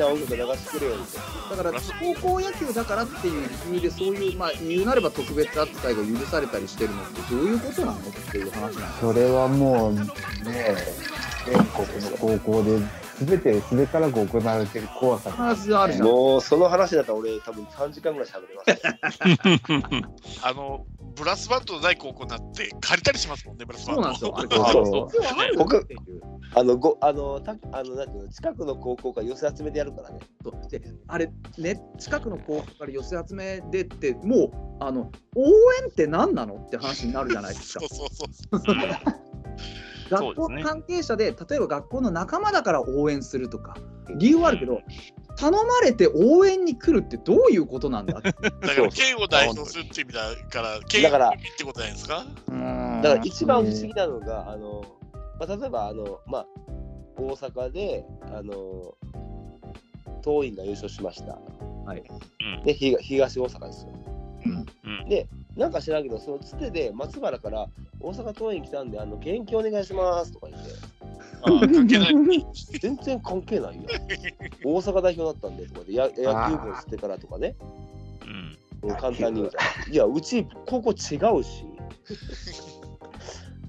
な音楽流してくれよみたいだから高校野球だからっていう理由でそういうまあ言うなれば特別扱いが許されたりしてるのってどういうことなのっていう話なんですそれはもうね、全国の高校で全てすべからく行われてる怖さあるじゃん。もうその話だったら俺多分3時間ぐらい喋れます。あの、ブラスバンドのない高校になって借りたりしますもんね、ブラスバンド。そうなんですよ。あれそうそう実はある僕あの、ごあの、たあのなんていうの近くの高校から寄せ集めてやるからね。であれね近くの高校から寄せ集めでってもうあの応援って何なのって話になるじゃないですか。そうそうそう。学校の関係者で例えば学校の仲間だから応援するとか理由はあるけど頼まれて応援に来るってどういうことなんだ？っ てだから、県を代表するって意味だから、県だからってことじゃないですか？だから一番不思議なのが、あの、まあ、例えば、あの、まあ、大阪で、あの、桐蔭が優勝しました。はい。うん。で、東東大阪ですよ。うん。で、なんか知らんけど、そのつてで松原から大阪桐蔭来たんで、あの、元気お願いしますとか言って、ああ関係ない。全然関係ないやん。大阪代表だったんでとかで、や野球部を捨てからとかね、うん簡単に言うじゃん。いや、うち、高校違うし、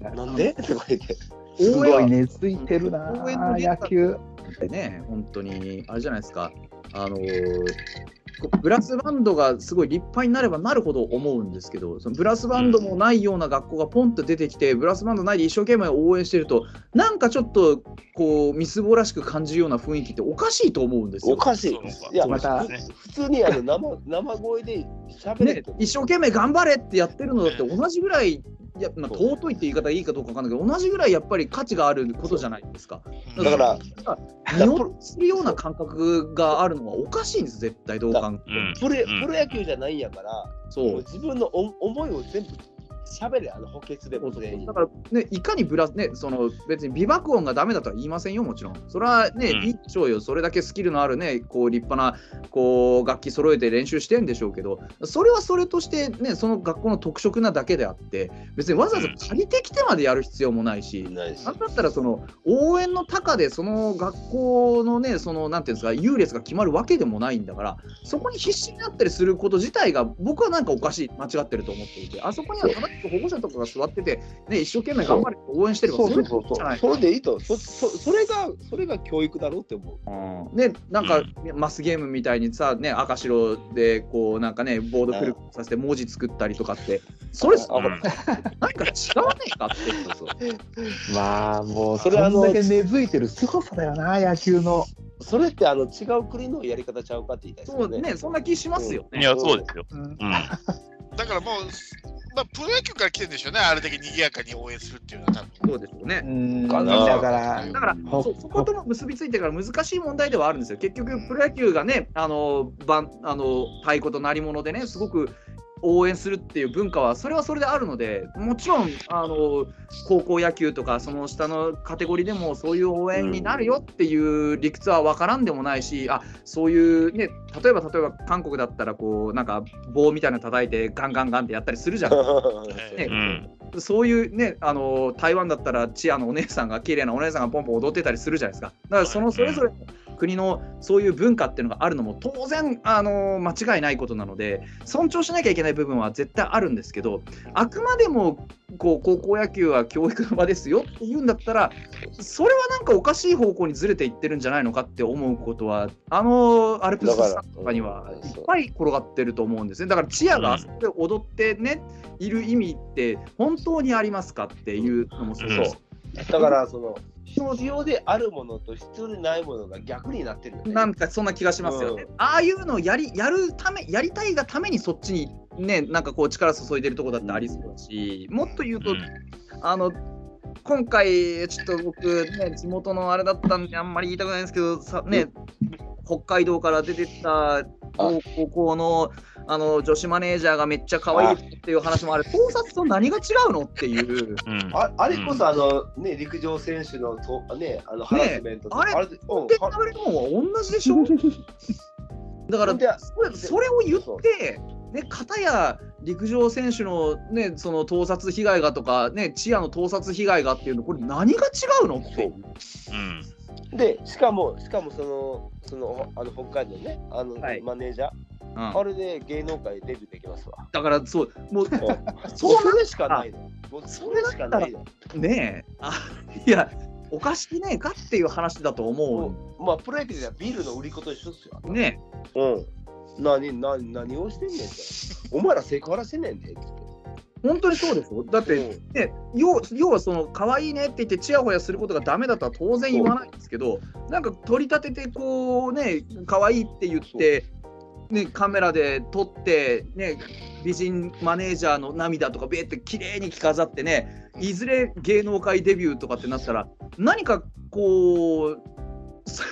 なんで？とか言って。すごい根付いてるな野球。ってね、本当に、あれじゃないですか、あのーこブラスバンドがすごい立派になればなるほど思うんですけど、そのブラスバンドもないような学校がポンと出てきて、ブラスバンドないで一生懸命応援してると、なんかちょっとこう、みすぼらしく感じるような雰囲気っておかしいと思うんですよ。おかしい。いや、またふ普通にあの生生声でね一生懸命頑張れってやってるのだって同じぐらい、いやまあ、尊いって言い方がいいかどうかわかんないけど、同じぐらいやっぱり価値があることじゃないですか。だから、見落とするような感覚があるのはおかしいんです、絶対、どう考えても。うん。プロ野球じゃないんやから、そう。自分のお思いを全部喋れ、あの補欠でも全員だ。から、ね、いかにブラス、ね、その別に美爆音がダメだとは言いませんよ、もちろん。それはね、うんいいでしょうよ。それだけスキルのあるね、こう立派なこう楽器揃えて練習してんでしょうけど、それはそれとしてね、その学校の特色なだけであって、別にわざわざ借りてきてまでやる必要もないし、ないしなんだったらその応援の高でその学校のねそのなんていうんですか優劣が決まるわけでもないんだからそこに必死になったりすること自体が僕はなんかおかしい間違ってると思っていてあそこには正しく保護者とかが座ってて、ね、一生懸命頑張れ応援してればそうそうれでそうそう。いいじゃないそれでいいと。そそそれがそれが教育だろうって思う。ね、なんか、マスゲームみたいにさ、ね、赤白でこうなんかねボードフルさせて文字作ったりとかってそれあほらなんか違わねえかって まあもうそれあのだけ根付いてる凄さだよな野球の。それってあの違う国のやり方ちゃうかって言いたいですよね。そうねそんな気しますよね。いや、そうですよ。うんうん。だからもう、まあ、プロ野球から来てるんでしょうね、あれだけ賑やかに応援するっていうのは、多分そうですよね。だからだからほそそことの結びついてから難しい問題ではあるんですよ。結局、プロ野球がね、あのばんあの太鼓と鳴り物でね、すごく応援するっていう文化は、それはそれであるので、もちろんあの高校野球とか、その下のカテゴリーでも、そういう応援になるよっていう理屈は分からんでもないし、あそういうね、例えば例えば韓国だったら、こうなんか棒みたいなの叩いて、ガンガンガンってやったりするじゃん。ねうん。そういうね、あの台湾だったらチアのお姉さんが、綺麗なお姉さんがポンポン踊ってたりするじゃないですか。だからそのそれぞれの国のそういう文化っていうのがあるのも当然、あの間違いないことなので、尊重しなきゃいけない部分は絶対あるんですけど、あくまでもこう高校野球は教育の場ですよって言うんだったら、それはなんかおかしい方向にずれていってるんじゃないのかって思うことは、あのアルプススタとかにはいっぱい転がってると思うんですね。だからチアがあそこで踊ってね、いる意味って本当にありますかっていうのもそうです。だからその必要であるものと必要でないものが逆になってるよね。なんかそんな気がしますよね。ああいうのをやりやるため、やりたいがためにそっちにね、なんかこう力注いでるとこだってありそうだし、もっと言うと、あの、今回、ちょっと僕、ね、地元のあれだったんで、あんまり言いたくないんですけど、さね、北海道から出てった高校のあの女子マネージャーがめっちゃ可愛いっていう話もある、盗撮と何が違うのっていう。うん。ああれこそあの、ね、陸上選手のと、ね、あのハラスメントとあれでうんで、食べるのは同じでしょ？だからでそれそれを言って、ね、片や陸上選手の,、ね、その盗撮被害がとか、ね、チアの盗撮被害がっていうの、これ何が違うのっていう。うん。で、しかも、しかもその、その、あの北海道のね、あの、はいマネージャー、うんあれで芸能界デビューできますわ。だからそうもうもう それしかないの。もうそれしかないの。ねえあいやおかしくねえかっていう話だと思もうまあ、プロ野球ではビールの売り子と一緒ですよ。うねうん。何、何、何をしてんねんって。お前らセクハラしてんねんで。って本当にそうですよ。だってうん。ね、要要はその可愛いねって言ってちやほやすることがダメだとは当然言わないんですけどなんか取り立ててこうね可愛いって言って、ね、カメラで撮って、ね、美人マネージャーの涙とかべーって綺麗に着飾ってねいずれ芸能界デビューとかってなったら何かこうそ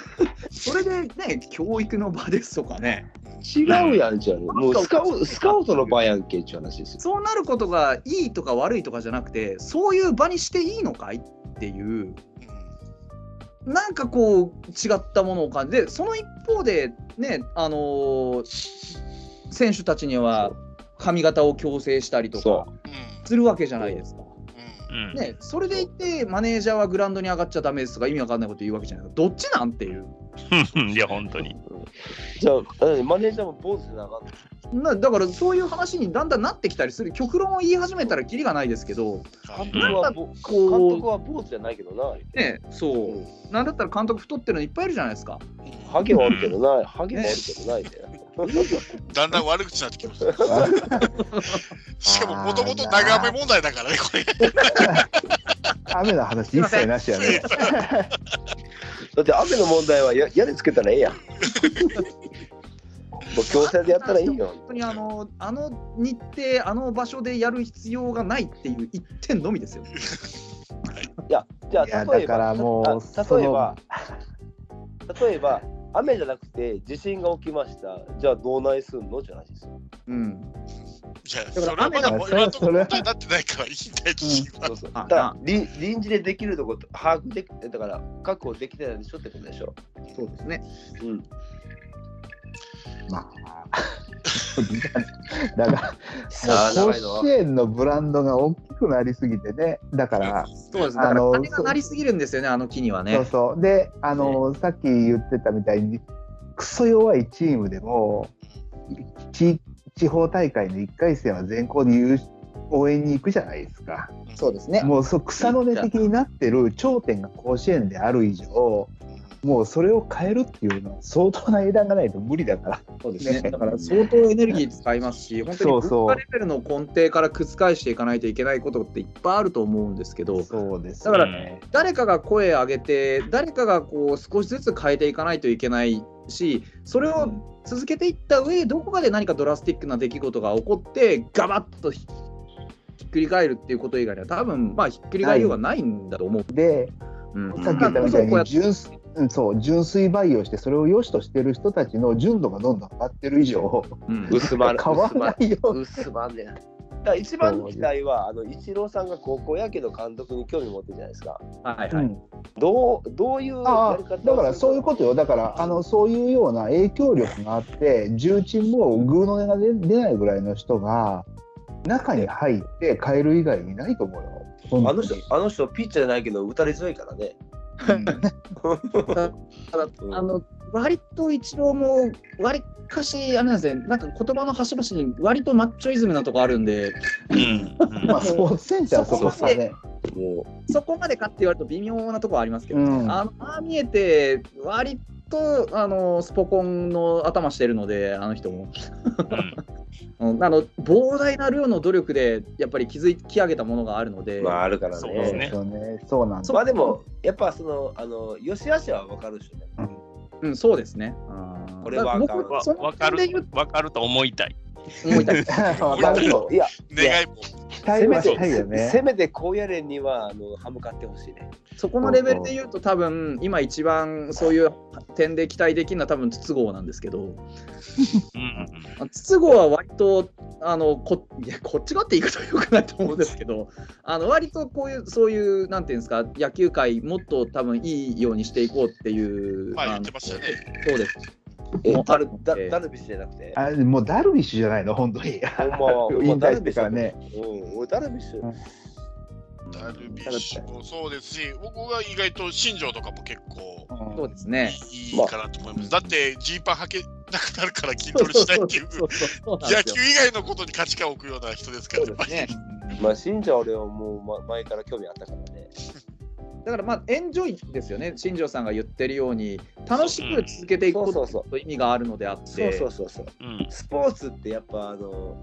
それでね教育の場ですとかね違うやんじゃん。もうスカウスカウトの場やんけっていう話ですよ。そうなることがいいとか悪いとかじゃなくてそういう場にしていいのかいっていう。うんなんかこう違ったものを感じてその一方でねあのー選手たちには髪型を矯正したりとそかうんするわけじゃないですか。うんうんね、それでいてマネージャーはグラウンドに上がっちゃダメですとか意味わかんないこと言うわけじゃないどっちなんっていう いや、本当に。じゃあ、うんマネージャーも坊主でなかった。なだからそういう話にだんだんなってきたりする極論を言い始めたらキリがないですけど、監督はぼ監こう督は坊主じゃないけどな。ね、そううなんだったら監督太ってるのいっぱいいるじゃないですか。ハゲはあるけどな。ハゲもあるけどないで。だんだん悪口になってきます。しかも、もともと長雨問題だからね、これ。雨の話一切なしやね。だって雨の問題はや屋根つけたらええやん。もう強制でやったらいいよ本。当にあのあの日程、あの場所でやる必要がないっていう一点のみですよ。いや、じゃあ例えば、だからもう例えば、例えば、雨じゃなくて地震が起きました。じゃあどうないすんの？って話ですよ。うん、じゃあ、だそれはまだ雨だ今のところ問題になってないからいいんだよ、自信は。そうそう。あだから臨臨時でできるとこ把握できだから確保できてないでしょってことでしょ。そうですね。うん。まあ、だから、甲子園のブランドが大きくなりすぎてね、だから、そうです。あの金がなりすぎるんですよね、あの木にはね。そうそう。で、あの、さっき言ってたみたいに、クソ弱いチームでも、地地方大会の1回戦は全校に優応援に行くじゃないですか。そうですね。もうそう草の根的になってる頂点が甲子園である以上、もうそれを変えるっていうのは相当な枝がないと無理だから。そうですね。だから相当エネルギー使いますし、本当に文化レベルの根底から覆していかないといけないことっていっぱいあると思うんですけど、そうですだからね。誰かが声を上げて、誰かがこう少しずつ変えていかないといけないし、それを続けていった上で、どこかで何かドラスティックな出来事が起こって、ガバッとひひっくり返るっていうこと以外には、多分まあひっくり返りようがないんだと思う。で、うんさっき言ったみたいに純粋うんそう純粋培養してそれを良しとしてる人たちの純度がどんどん上がってる以上うん変 薄まる。わらないよ薄まんねん。だから一番の期待は、あの、イチローさんが高校野球の監督に興味持ってるじゃないですか。はいはい。うんどう、どういうあやり方あだからそういうことよだからあのそういうような影響力があって重鎮もグーの音が出出ないぐらいの人が中に入って変える以外にいないと思うよ。あの人、あの人、ピッチャーじゃないけど、打たれ強いからね。うん。あの割と一郎も割かしあれなんですねなんか言葉の端々に割とマッチョイズムなとこあるんで。まあスポーツセンターはそこさね。もそこまでかって言われると微妙なとこはありますけど、うん。あのああ見えて割とあのスポコンの頭してるのであの人も、うん、あの膨大な量の努力でやっぱり築き上げたものがあるので、う、まあ、あるからね。そうですねそうねそうなんだ。まあでも、やっぱその、あの、よしあしは分かるでしょうね。うん、そうですね。うんこれはあかる点で言う、わかると思いたい。思いたい。わかるよいや、願いも。期待はしたいよせね。めて高野連には、あの、歯向かってほしいね。そこのレベルで言うと多分今一番そういう点で期待できるのは多分筒香なんですけど筒香は割とあのこいやこっちがって言い方はよくないと思うんですけどあの割とこういうそういうなんていうんですか野球界もっと多分いいようにしていこうっていう、まあの言ってましたね。そうですえもう、ダルダルビッシュじゃなくて？あもうダルビッシュじゃないの？本当に。ほんまは、ほんま引退してからね。うん、俺ダルビッシュ。うんダルビッシュもそうですし、僕は意外と新庄とかも結構そうですね。いいかなと思います。だって、ジーパン履けなくなるから筋トレしないっていう、野球以外のことに価値観を置くような人ですから、ね。まあ、信者は俺はもう、ま、前から興味あったからね。だからまあエンジョイですよね、新庄さんが言ってるように、楽しく続けていくことそうそうそうと意味があるのであって、そうそうそう。スポーツってやっぱあの、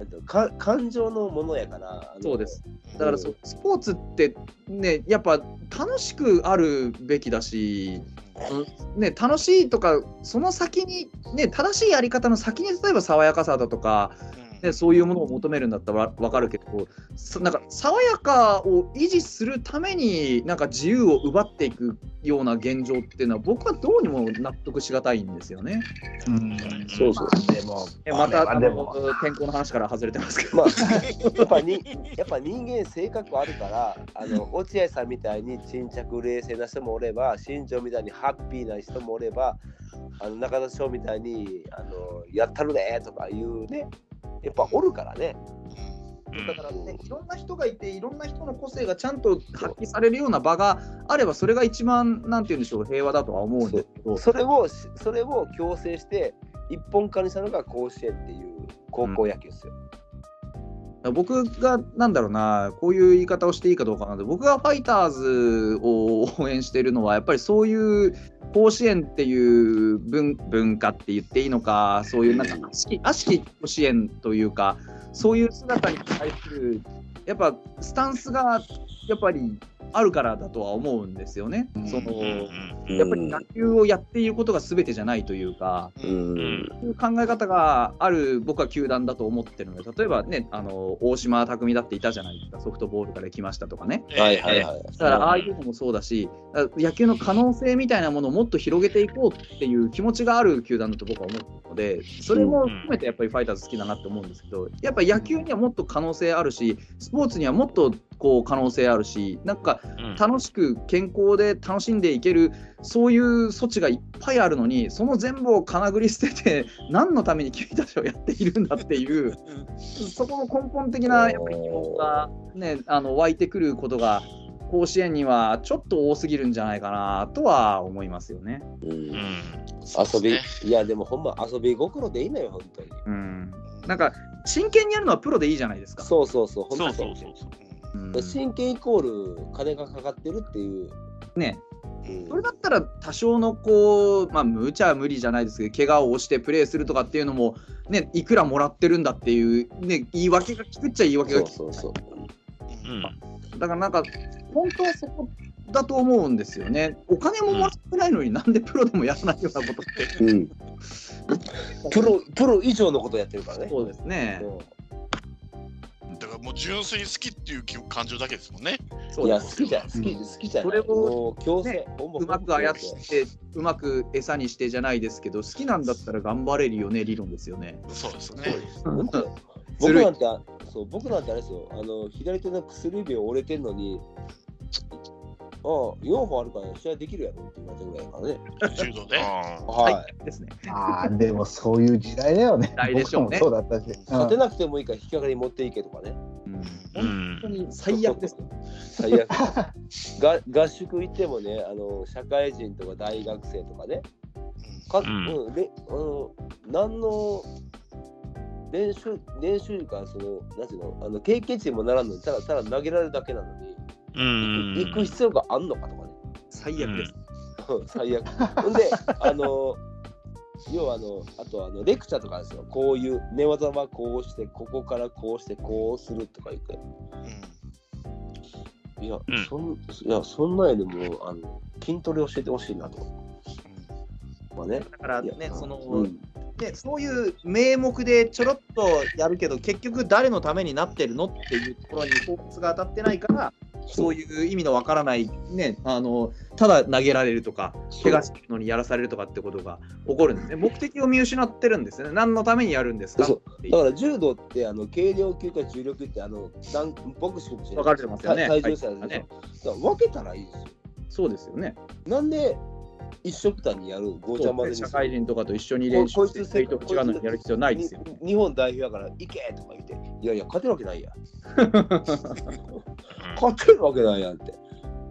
えっとか感情のものやから。そうです。だからそスポーツってね、やっぱ楽しくあるべきだし、ね、楽しいとか、その先に、ね、正しいやり方の先に、例えば爽やかさだとか、ね、そういうものを求めるんだったら分かるけど、そなんか爽やかを維持するために、なんか自由を奪っていくような現状っていうのは、僕はどうにも納得しがたいんですよね。うんそうそう。でもえまたあのでも天候の話から外れてますけど。まあ、やっぱにやっぱ人間性格あるから、あの落合さんみたいに沈着冷静な人もおれば、新庄みたいにハッピーな人もおれば、あの中田翔みたいにあのやったるねとかいうね、やっぱおるからね。だからね、いろんな人がいて、いろんな人の個性がちゃんと発揮されるような場があれば、それが一番、なんて言うんでしょう、平和だとは思うんですけど、それをそれを強制して一本化にしたのが甲子園っていう高校野球ですよ。僕が、なんだろうな、こういう言い方をしていいかどうかなんで、僕がファイターズを 応援しているのは、やっぱりそういう甲子園っていう文文化って言っていいのか、そういうなんか悪しき悪しき甲子園というか、そういう姿に対する、やっぱスタンスがやっぱりあるからだとは思うんですよね。そのやっぱり野球をやっていることが全てじゃないというか、いう考え方がある僕は球団だと思ってるので、例えばね、あの大島匠だっていたじゃないですか、ソフトボールから来ましたとかね。はいはいはい。だからああいうのもそうだし、野球の可能性みたいなものをもっと広げていこうっていう気持ちがある球団だと僕は思うので、それも含めてやっぱりファイターズ好きだなって思うんですけど、やっぱり野球にはもっと可能性あるし、スポーツにはもっとこう可能性あるし、なんかうん。楽しく健康で楽しんでいけるそういう措置がいっぱいあるのにその全部をかなぐり捨てて 何のために君たちをやっているんだっていうそこの根本的なやっぱり疑問が、ね、あの湧いてくることが甲子園にはちょっと多すぎるんじゃないかなとは思いますよね。うん。うん。遊び、いやでもほんま遊び心でいいのよ、本当に。うん、なんか真剣にやるのはプロでいいじゃないですか。そうそうそう、本当そうそうそうそう。うん真剣イコール金がかかってるっていう。ね、うんそれだったら多少のこう、まあ、無茶は無理じゃないですけど、怪我をしてプレーするとかっていうのも、ね、いくらもらってるんだっていう、ね、言い訳が聞くっちゃ言い訳がそう聞く。そうそう。うんだからなんか、本当はそこだと思うんですよね。お金ももらってないのになんでプロでもやらないようなことって。うん、プロプロ以上のことやってるからね。そうですね。だからもう純粋に好きっていう感情だけですもんね。いや、そうです好きじゃん、好き、好きじゃん。それをもう強制、ねうまく操って、うまく餌にしてじゃないですけど、好きなんだったら頑張れるよね、理論ですよね。そうですね。僕なんて、そう、僕なんてあれですよ、あの、左手の薬指折れてんのに、ああ、4本あるから試合できるやろって言われたぐらいだからね。柔道で？あはい。はい、ですね。ああ、でもそういう時代だよね。時代でしょうねそうだったし。勝てなくてもいいから引き分けに持っていけとかね。うんうん本当に最悪ですよ。最悪。が合宿行ってもね、あの、社会人とか大学生とかね、かんうん、で、あの、何の練習、練習か、その、なんていうの、あの経験値にもならんのに、ただただ投げられるだけなのに、うん行く行く必要があんのかとかね。最悪です。最悪。ほんで、あの、要はあの、あとあのレクチャーとかですよ。こういう寝技はこうして、ここからこうして、こうするとか言って。いや、うんそんいやそんなんやでもあの筋トレ教えてほしいなと。まあね。だからね、その、うんね、そういう名目でちょろっとやるけど、結局誰のためになってるのっていうところにフォーカスが当たってないから、そういう意味のわからない、ね、あのただ投げられるとか、怪我してるのにやらされるとかってことが起こるんですね。目的を見失ってるんですよね。何のためにやるんですかだから柔道ってあの軽量級か重量級ってあのボクシング分かれてますよね体体重差でしょ、はい分けたらいいですよ。そうですよね。なんで一緒くたにやるごちゃ混ぜにする社会人とかと一緒に練習して、こスイート違うのにやる必要ないですよ。に日本代表やから行けとか言って、いやいや、勝てるわけないや。勝てるわけないやんって。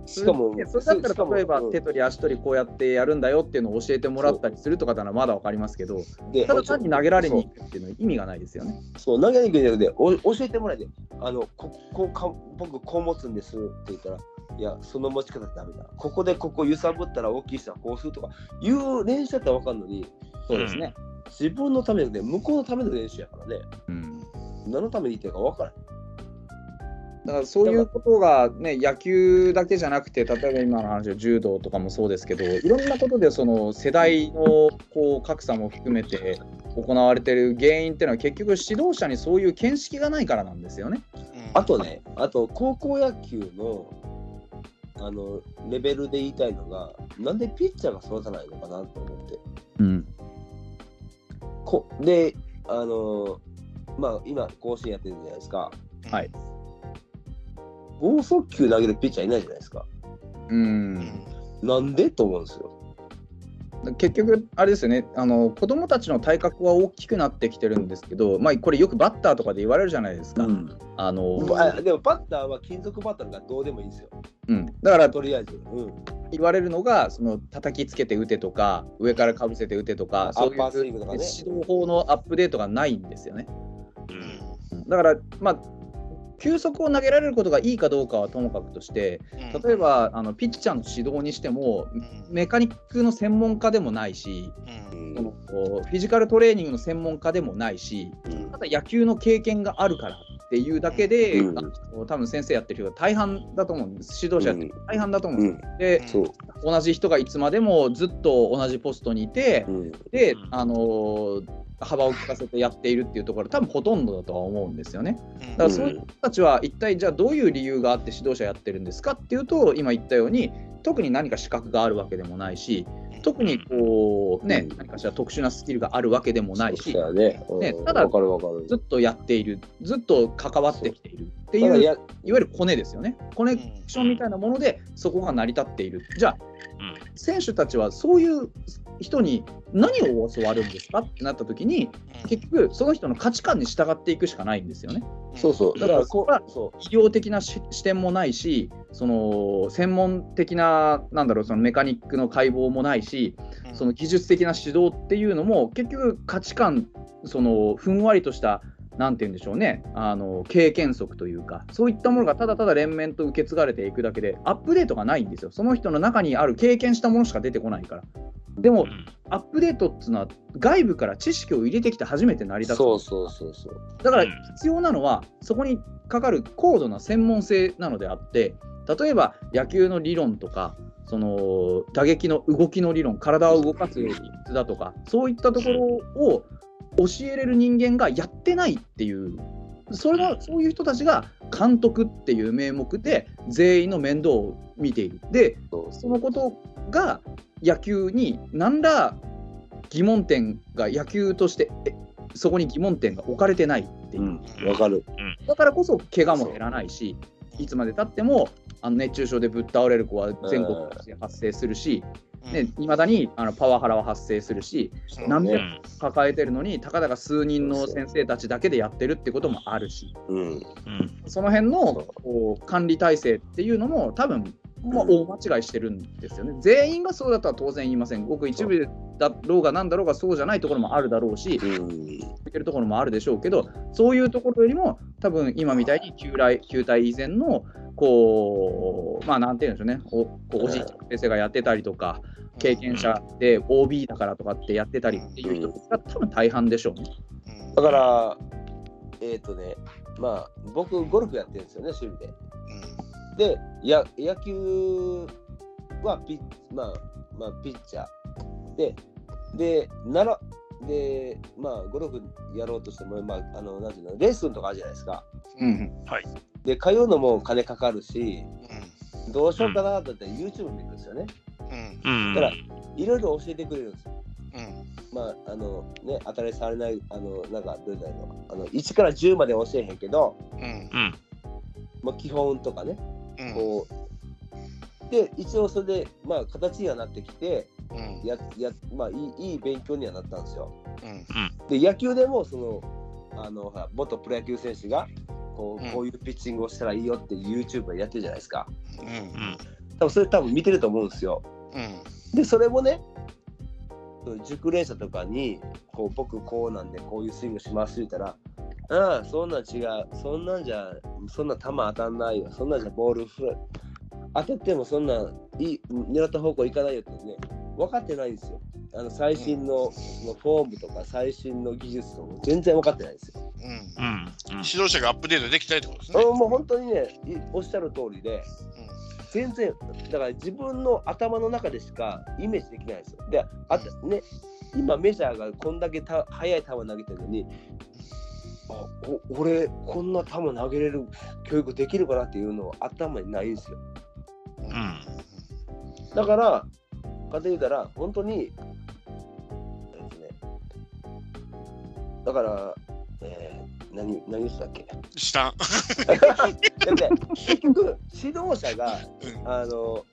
しかも、それだったら例えばうん手取り足取りこうやってやるんだよっていうのを教えてもらったりするとかならまだわかりますけどでただ単に投げられに行くっていうのは意味がないですよね。そう、投げに行くんじゃなくて、お教えてもらえて、あの、ここか僕、こう持つんですって言ったら、いや、その持ち方ダメだ。ここでここ揺さぶったら大きい人はこうするとか、いう練習だったら分かるのに、そうですね。自分のためのね、向こうのための練習やからね、うん何のために言ってるか分からん。だからそういうことがね野球だけじゃなくて例えば今の話の柔道とかもそうですけどいろんなことでその世代のこう格差も含めて行われてる原因っていうのは結局指導者にそういう見識がないからなんですよね。あとね、あと高校野球のあのレベルで言いたいのが、なんでピッチャーが育たないのかなと思って。うんこで、あのまあ、今、甲子園やってるじゃないですか。はい剛速球投げるピッチャーいないじゃないですか。ううんんなんでと思うんですよ。結局、あれですよねあの子供たちの体格は大きくなってきてるんですけど、まあ、これよくバッターとかで言われるじゃないですか。あのあでもバッターは金属バッターがどうでもいいんですよ。うん、だからとりあえず。うん、言われるのがその叩きつけて打てとか上からかぶせて打てとかアそういう指導法のアップデートがないんですよね。うんだから、まあ、球速を投げられることがいいかどうかはともかくとして例えばあのピッチャーの指導にしてもメカニックの専門家でもないしうん。そのフィジカルトレーニングの専門家でもないしただ野球の経験があるからっていうだけで、うん。多分先生やってる人が大半だと思うんです。指導者やってる大半だと思うんです。うん。でそう。同じ人がいつまでもずっと同じポストにいて、うん。でうん、あのー幅を利かせてやっているっていうところ多分ほとんどだとは思うんですよね。だからそういう人たちは一体じゃあどういう理由があって指導者やってるんですかっていうと今言ったように特に何か資格があるわけでもないし特にこうねうん。何かしら特殊なスキルがあるわけでもないしね。うん。ねただ。ずっとやっているずっと関わってきているっていういわゆるコネですよね。コネクションみたいなものでそこが成り立っている。じゃあ選手たちはそういう人に何を教わるんですかってなった時に結局その人の価値観に従っていくしかないんですよね。そうそう。だからこだからう、そ医療的なし視点もないしその専門的ななんだろうそのメカニックの解剖もないしその技術的な指導っていうのも結局価値観そのふんわりとしたなんて言うんでしょうね。あの経験則というかそういったものがただただ連綿と受け継がれていくだけでアップデートがないんですよ。その人の中にある経験したものしか出てこないから。でもアップデートっていうのは外部から知識を入れてきて初めて成りう。立つ。そうそうそうそう。だからうん。必要なのはそこにかかる高度な専門性なのであって例えば野球の理論とかその打撃の動きの理論体を動かす理屈だとかそういったところを教えれる人間がやってないっていうそれはそういう人たちが監督っていう名目で全員の面倒を見ている。でそのことが野球に何ら疑問点が野球としてえそこに疑問点が置かれてないっていうう、ん、わかる。だからこそ怪我も減らないしいつまでたってもあの熱中症でぶっ倒れる子は全国で発生するしいま、未だにあのパワハラは発生するし何う百抱えてるのにたかだか数人の先生たちだけでやってるってこともあるし。その辺のこう管理体制っていうのも多分まあ、うん大間違いしてるんですよね。全員がそうだとは当然言いません。ごく一部だろうがなんだろうがそうじゃないところもあるだろうし、うん。いけるところもあるでしょうけど、そういうところよりも、多分今みたいに旧来旧体以前の、こう、まあなんていうんでしょうね、おこうおじいちゃん先生がやってたりとか、経験者で OB だからとかってやってたりっていう人が多分大半でしょうね。だから、えっ、とね、まあ、僕、ゴルフやってるんですよね、趣味で。で、や野球はピッ,、まあまあ、ピッチャー。で、で、なら、で、まあ、ゴルフやろうとしても、まあ、あの、なんていうの、レッスンとかあるじゃないですか。うん。で、通うのも金かかるし、どうしようかなだったら YouTube 見るんですよね。うん。だからいろいろ教えてくれるんですよ。まあ、あのね、当たり障りない、あの、なんか、どうだろうあの、1から10まで教えへんけど、うん。まあ、基本とかね、こう、で、一応それで、まあ、形にはなってきて、や、や、まあ、いい、いい勉強にはなったんですよ。で、野球でも、その、あの、元プロ野球選手が、こうんうこういうピッチングをしたらいいよって YouTube やってるじゃないですか。うんうん。多分それ多分見てると思うんですよ。うんでそれもね熟練者とかにこう僕こうなんでこういうスイングしますって言ったら「ああそんなん違うそんなんじゃそんな球当たんないよそんなんじゃボールフライ当たってもそんないい狙った方向行かないよ」ってね分かってないんですよ。あの最新のそのフォームとか最新の技術とかも全然分かってないんですよ。うんうん。指導者がアップデートできたいってことですね。うんもう本当にねいおっしゃる通りで全然だから自分の頭の中でしかイメージできないんですよ。であとね今メジャーがこんだけた速い球投げてるのに俺こんな球投げれる教育できるかなっていうのは頭にないんですよ。うんうん。だからかと言うたら本当にえっとねだから、えー何何でしたっけ？下。だって結局指導者がうんあの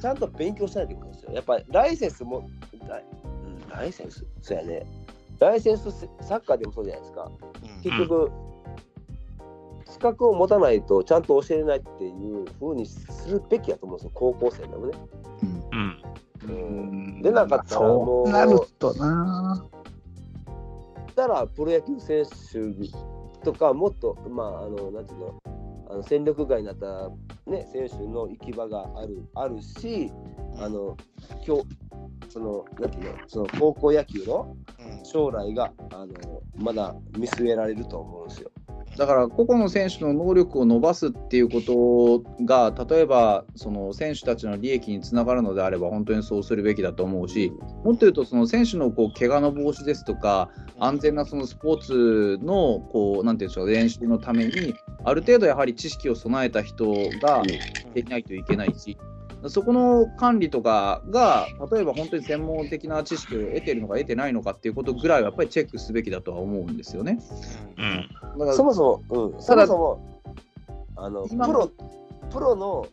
ちゃんと勉強したいってことですよ。やっぱりライセンスもライセンス？そうやね。ライセンスサッカーでもそうじゃないですか。結局、資格を持たないとちゃんと教えれないっていうふうにするべきだと思うんですよ、高校生でもね。うん。うん、でなかったらもう、そうなるとな。たらプロ野球選手とかもっとまああのなんていうのあの戦力外になったね選手の行き場があるあるしあの今日そのなんていうのその高校野球のうん将来があのまだ見据えられると思うんですよ。だから個々の選手の能力を伸ばすっていうことが例えばその選手たちの利益につながるのであれば本当にそうするべきだと思うしもっと言うとその選手のこう怪我の防止ですとか安全なそのスポーツのこうなんていうんでしょう練習のためにある程度やはり知識を備えた人ができないといけないしそこの管理とかが例えば本当に専門的な知識を得てるのか得てないのかっていうことぐらいはやっぱりチェックすべきだとは思うんですよね。うん。だからそもそも、うん、そただもそもあのプロプロの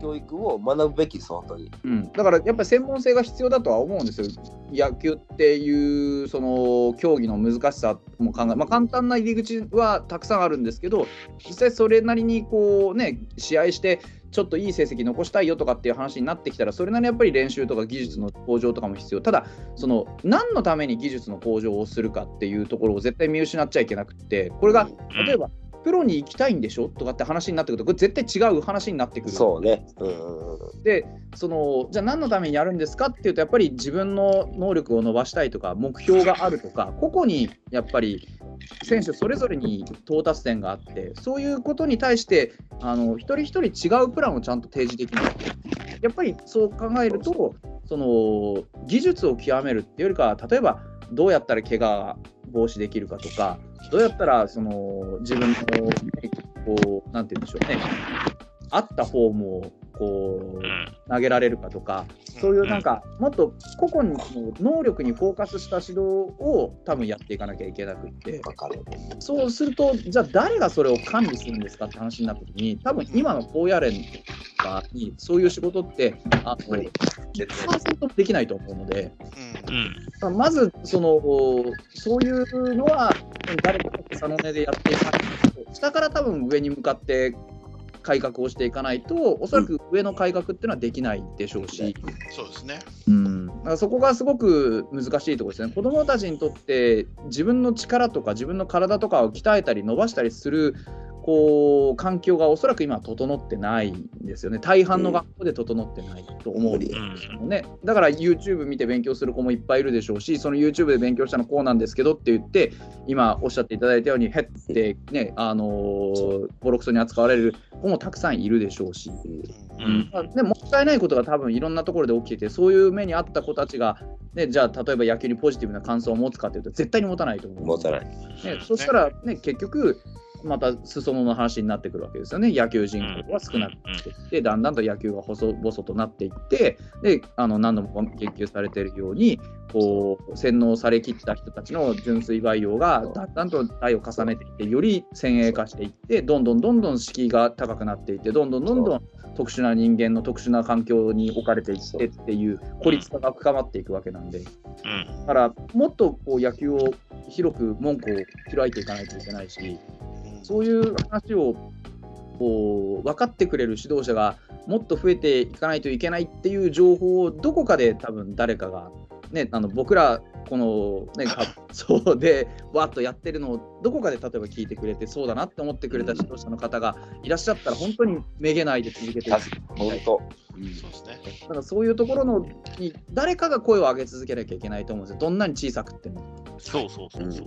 教育を学ぶべきです、本当に。うん、だからやっぱり専門性が必要だとは思うんですよ。野球っていうその競技の難しさも考え、まあ、簡単な入り口はたくさんあるんですけど実際それなりにこうね試合してちょっといい成績残したいよとかっていう話になってきたらそれなりにやっぱり練習とか技術の向上とかも必要。ただその何のために技術の向上をするかっていうところを絶対見失っちゃいけなくってこれが例えばプロに行きたいんでしょ？とかって話になってくるとこれ絶対違う話になってくる。そうね。うん。でそのじゃあ何のためにやるんですかっていうとやっぱり自分の能力を伸ばしたいとか目標があるとか個々にやっぱり選手それぞれに到達点があってそういうことに対してあの一人一人違うプランをちゃんと提示できない。やっぱりそう考えるとその技術を極めるっていうよりかは例えばどうやったら怪我防止できるかとかどうやったらその自分の、こうなんて言うんでしょうね。合ったフォームをこううん。投げられるかとか、そういうなんか、もっと個々の能力にフォーカスした指導を多分やっていかなきゃいけなくって、わかる。そうすると、じゃあ誰がそれを管理するんですかって話になった時に、多分今の高野連とかにそういう仕事って、あの100%できないと思うので、うん。うん。まずその、そういうのは誰かが草の根でやっていかないと、下から多分上に向かって改革をしていかないと、おそらく上の改革っていうのはできないでしょうし。そうですね。うん、だからそこがすごく難しいところですね。子どもたちにとって自分の力とか自分の体とかを鍛えたり伸ばしたりするこう環境がおそらく今は整ってないんですよね。大半の学校で整ってないと思うんですよね。だから YouTube 見て勉強する子もいっぱいいるでしょうし、その YouTube で勉強したのこうなんですけどって言って、今おっしゃっていただいたように、へってね、あのーボロクソに扱われる子もたくさんいるでしょうし。うん。まあね、もったいないことが多分いろんなところで起きてて、そういう目にあった子たちが、ね、じゃあ例えば野球にポジティブな感想を持つかというと、絶対に持たないと思う。持たない。ね、そしたら、ね、結局、また裾野の話になってくるわけですよね。野球人口は少なくなってきて、だんだんと野球が細々となっていって、であの何度も研究されているように、こう洗脳されきった人たちの純粋培養がだんだんと代を重ねていって、より先鋭化していって、どんどんどんどん敷居が高くなっていって、どんどんどんどん特殊な人間の特殊な環境に置かれていってっていう孤立化が深まっていくわけなんで。うん。だからもっとこう野球を広く門戸を開いていかないといけないし、うんそういう話をこう分かってくれる指導者がもっと増えていかないといけないっていう情報をどこかで多分誰かが、ね、あの僕らこの、ね、かそうでわっとやってるのをどこかで例えば聞いてくれてそうだなって思ってくれた指導者の方がいらっしゃったら本当にめげないで続けていく確かに本当。うんそうですね。だからそういうところのに誰かが声を上げ続けなきゃいけないと思うんですよどんなに小さくっても。そうそうそうそう。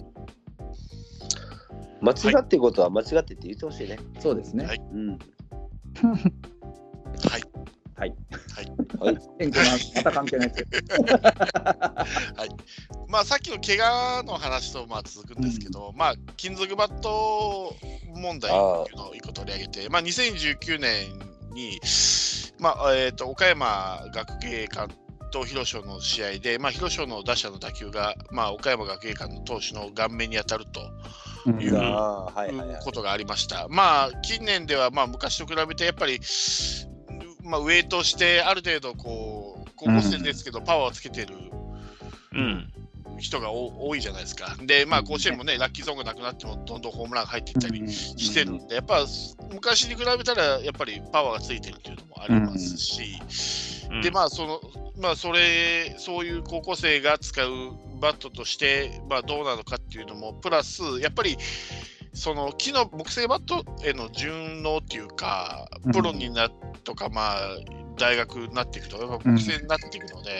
間違ってることは間違ってって言ってほしいね。そうですね。はいうん。はい。はい。はい。天気の話また関係ないですけど。まあさっきの怪我の話とまあ続くんですけど、まあ金属バット問題のを一個取り上げて、まあ2019年に、まあえっ、と岡山学芸館と広商の試合で、まあ広商の打者の打球が、まあ岡山学芸館の投手の顔面に当たるとうんいうああ、はいはいはい。ことがありました。まあ近年ではまあ昔と比べてやっぱり、まあ、ウェイトしてある程度こう高校生ですけど、パワーをつけてるうん。人が多多いじゃないですか。で、まあ、甲子園もね、ラッキーゾーンがなくなっても、どんどんホームランが入っていったりしてるんで、やっぱ昔に比べたら、やっぱりパワーがついてるっていうのもありますし、うんで、まあ、その、まあ、それ、そういう高校生が使うバットとして、まあ、どうなのかっていうのも、プラス、やっぱり、その木の木製バットへの順応っていうか、プロになとか、まあ、大学になっていくと、やっぱ木製になっていくので、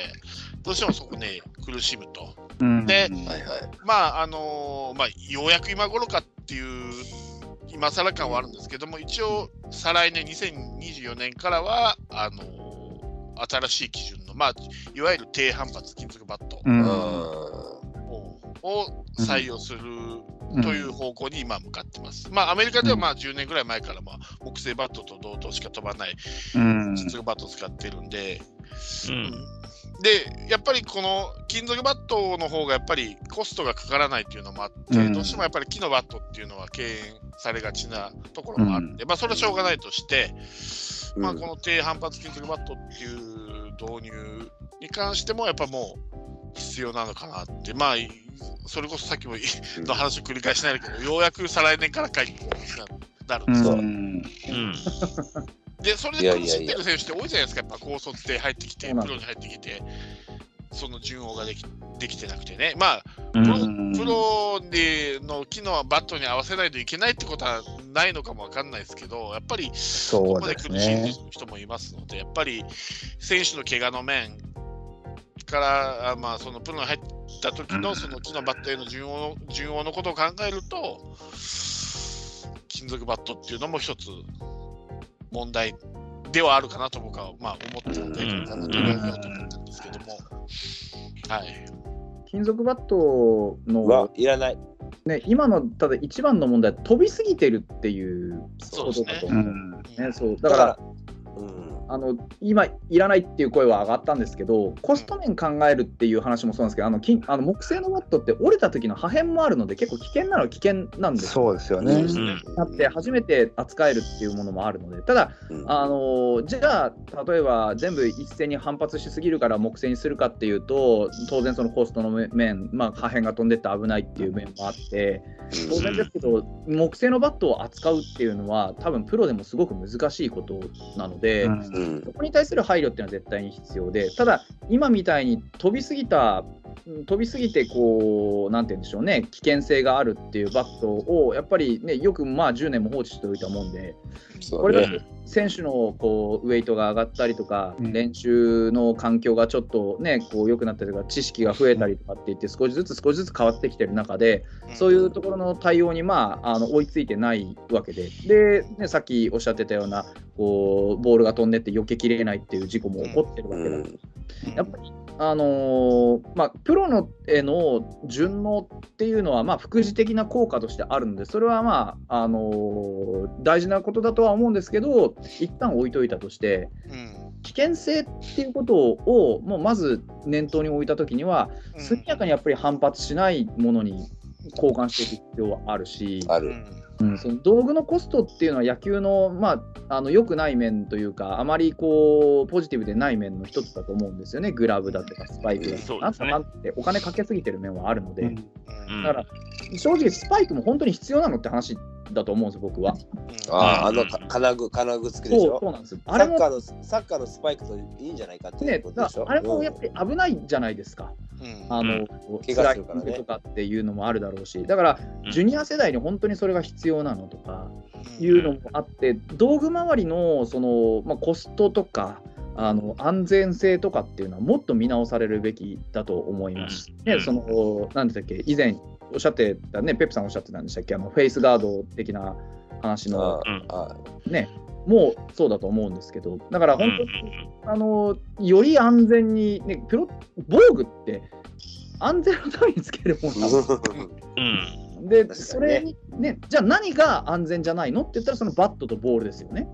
どうしてもそこね、苦しむと。うん。ではいはい。まああのーまあ、ようやく今頃かっていう今更感はあるんですけども一応再来年2024年からはあのー新しい基準の、まあ、いわゆる低反発金属バット。うんを,、を採用するという方向に今向かってます。まあアメリカではまあ10年ぐらい前からまあ木製バットと同等しか飛ばないうん。金属バットを使ってるんで、うん。でやっぱりこの金属バットの方がやっぱりコストがかからないっていうのもあって、うん。どうしてもやっぱり木のバットっていうのは敬遠されがちなところもあって、まあそれはしょうがないとして、まあこの低反発金属バットっていう導入に関してもやっぱもう必要なのかなって、まあそれこそさっきもの話を繰り返しないけど、ようやく再来年から変わってなるんですよ。そううんう。ん。で、それで苦しんでる選手って多いじゃないですか、やっぱ高卒で入ってきて、プロに入ってきて、その順応ができできてなくてね、まあ、うプロんプロでの機能はバットに合わせないといけないってことはないのかもわかんないですけど、やっぱりここまでそうです苦しんでるね。人もいますので、やっぱり選手の怪我の面から、あまあ、そのプロに入った時のその木のバットへの順応の順応のことを考えると、金属バットっていうのも一つ問題ではあるかなと僕はまあ思ったので、うんあの取り上げようと思ったんですけども、はい。金属バットのはいらない。ね、今のただ一番の問題は飛びすぎてるっていうそうですねことだと思うんうんですね。そうだからうん。あの今いらないっていう声は上がったんですけどコスト面考えるっていう話もそうなんですけどあの金あの木製のバットって折れた時の破片もあるので結構危険なのは危険なんです。よ。そうですよね。うん。なって初めて扱えるっていうものもあるので。ただうん。あのじゃあ例えば全部一斉に反発しすぎるから木製にするかっていうと当然そのコストの面、まあ、破片が飛んでって危ないっていう面もあって当然ですけど木製のバットを扱うっていうのは多分プロでもすごく難しいことなので、うんそこに対する配慮っていうのは絶対に必要でただ今みたいに飛びすぎた飛びすぎてこうなんて言うんでしょうね。危険性があるっていうバットをやっぱりねよくまあ10年も放置しておいたもんでそうこれだ選手のこうウェイトが上がったりとか、うん。練習の環境がちょっとねこう良くなったりとか知識が増えたりとかって言って少しずつ少しずつ変わってきてる中でそういうところの対応に、まあ、あの追いついてないわけで。で、ね、さっきおっしゃってたようなこうボールが飛んでって避けきれないっていう事故も起こってるわけだ、うん。やっぱり、あのーまあ、プロのへの順応っていうのは、まあ、副次的な効果としてあるので、それは、まああのー大事なことだとは思うんですけど、一旦置いといたとして、うん。危険性っていうことをもうまず念頭に置いたときには、うん。速やかにやっぱり反発しないものに交換していく必要はあるし、ある。その道具のコストっていうのは野球の,、まあ、あの良くない面というか、あまりこうポジティブでない面の一つだと思うんですよね、グラブだとかスパイクだとか、ね。なんてお金かけすぎてる面はあるので、うんうん。だから正直、スパイクも本当に必要なのって話だと思うんですよ、僕は。ああ、あうん。のか金具、金具付きでしそうょそうなんですよ。サあれもッカーの、サッカーのスパイクといいんじゃないかっていねうことでしょ？あれもやっうんぱり危ないじゃないですか。うん。あの、うん。怪我するからね。とかっていうのもあるだろうし、だから、うん。ジュニア世代に本当にそれが必要なのとかいうのもあって、道具周りのその、まあ、コストとか、あの安全性とかっていうのはもっと見直されるべきだと思います。ね、うん。その、なんでしたっけ、以前おっしゃってたね、ペップさんおっしゃってたんでしたっけ、あのフェイスガード的な話の。ね、もうそうだと思うんですけど、だからうん本当に、あのより安全に、ね、プロ防具って安全のためにつけるもの。なん。ですうんで、それに、ね、じゃあ何が安全じゃないのって言ったら、そのバットとボールですよね。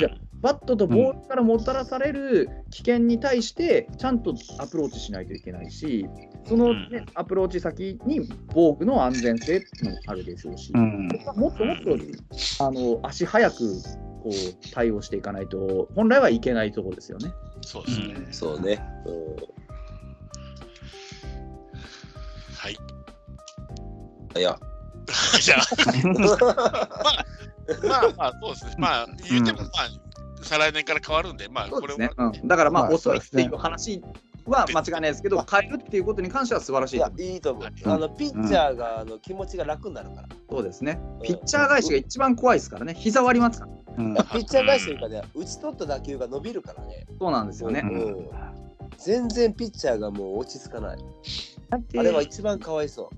じゃバットとボールからもたらされる危険に対して、ちゃんとアプローチしないといけないし、その、ねうん。アプローチ先に防具の安全性もあるでしょうし、うん。もっともっとあの足早くこう対応していかないと、本来はいけないところですよね。そうですね。そうね。うん。はい。いや、じゃあ、まあまあ、そうですね。まあ、言うても、まあ、再来年から変わるんで、まあ、これは、うん。だからまあ、まあ遅いっていう話は間違いないですけど、変えるっていうことに関しては素晴らしいやいと思う。いいと思う。うんあのピッチャーがあの気持ちが楽になるから。そうですね。うんピッチャー返しが一番怖いですからね。膝割りますから。うんピッチャー返しというかね、打ち取った打球が伸びるからね。そうなんですよね。うん全然ピッチャーがもう落ち着かない。あれは一番かわいそ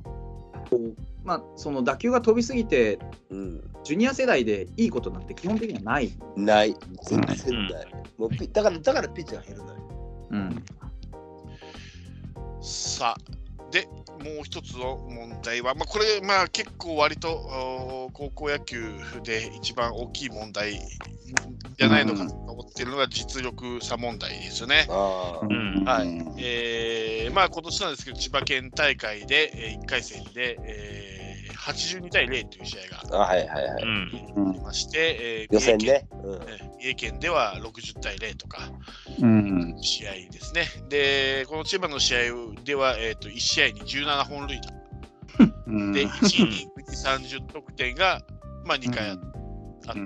まあ、その打球が飛びすぎて、う。うん。ジュニア世代でいいことなんて基本的にはない。ない。全然ない。もうピだからだからピッチャーが減るのよ。うん。さあ、で、もう一つの問題は、まあ、これ、まあ、結構割と高校野球で一番大きい問題じゃないのかと思っているのが実力差問題ですよね。うん。はい。えーまあ今年なんですけど、千葉県大会で、え1回戦で、えー82対0という試合があはいはいはい。うん。ありまして、えー予選三重県ね。うん。えー三重県では60対0とかうん。試合ですね。で、この千葉の試合では、えー、と1試合に17本塁打。うん。で、1イニングに30得点が、まあ、2回あったと。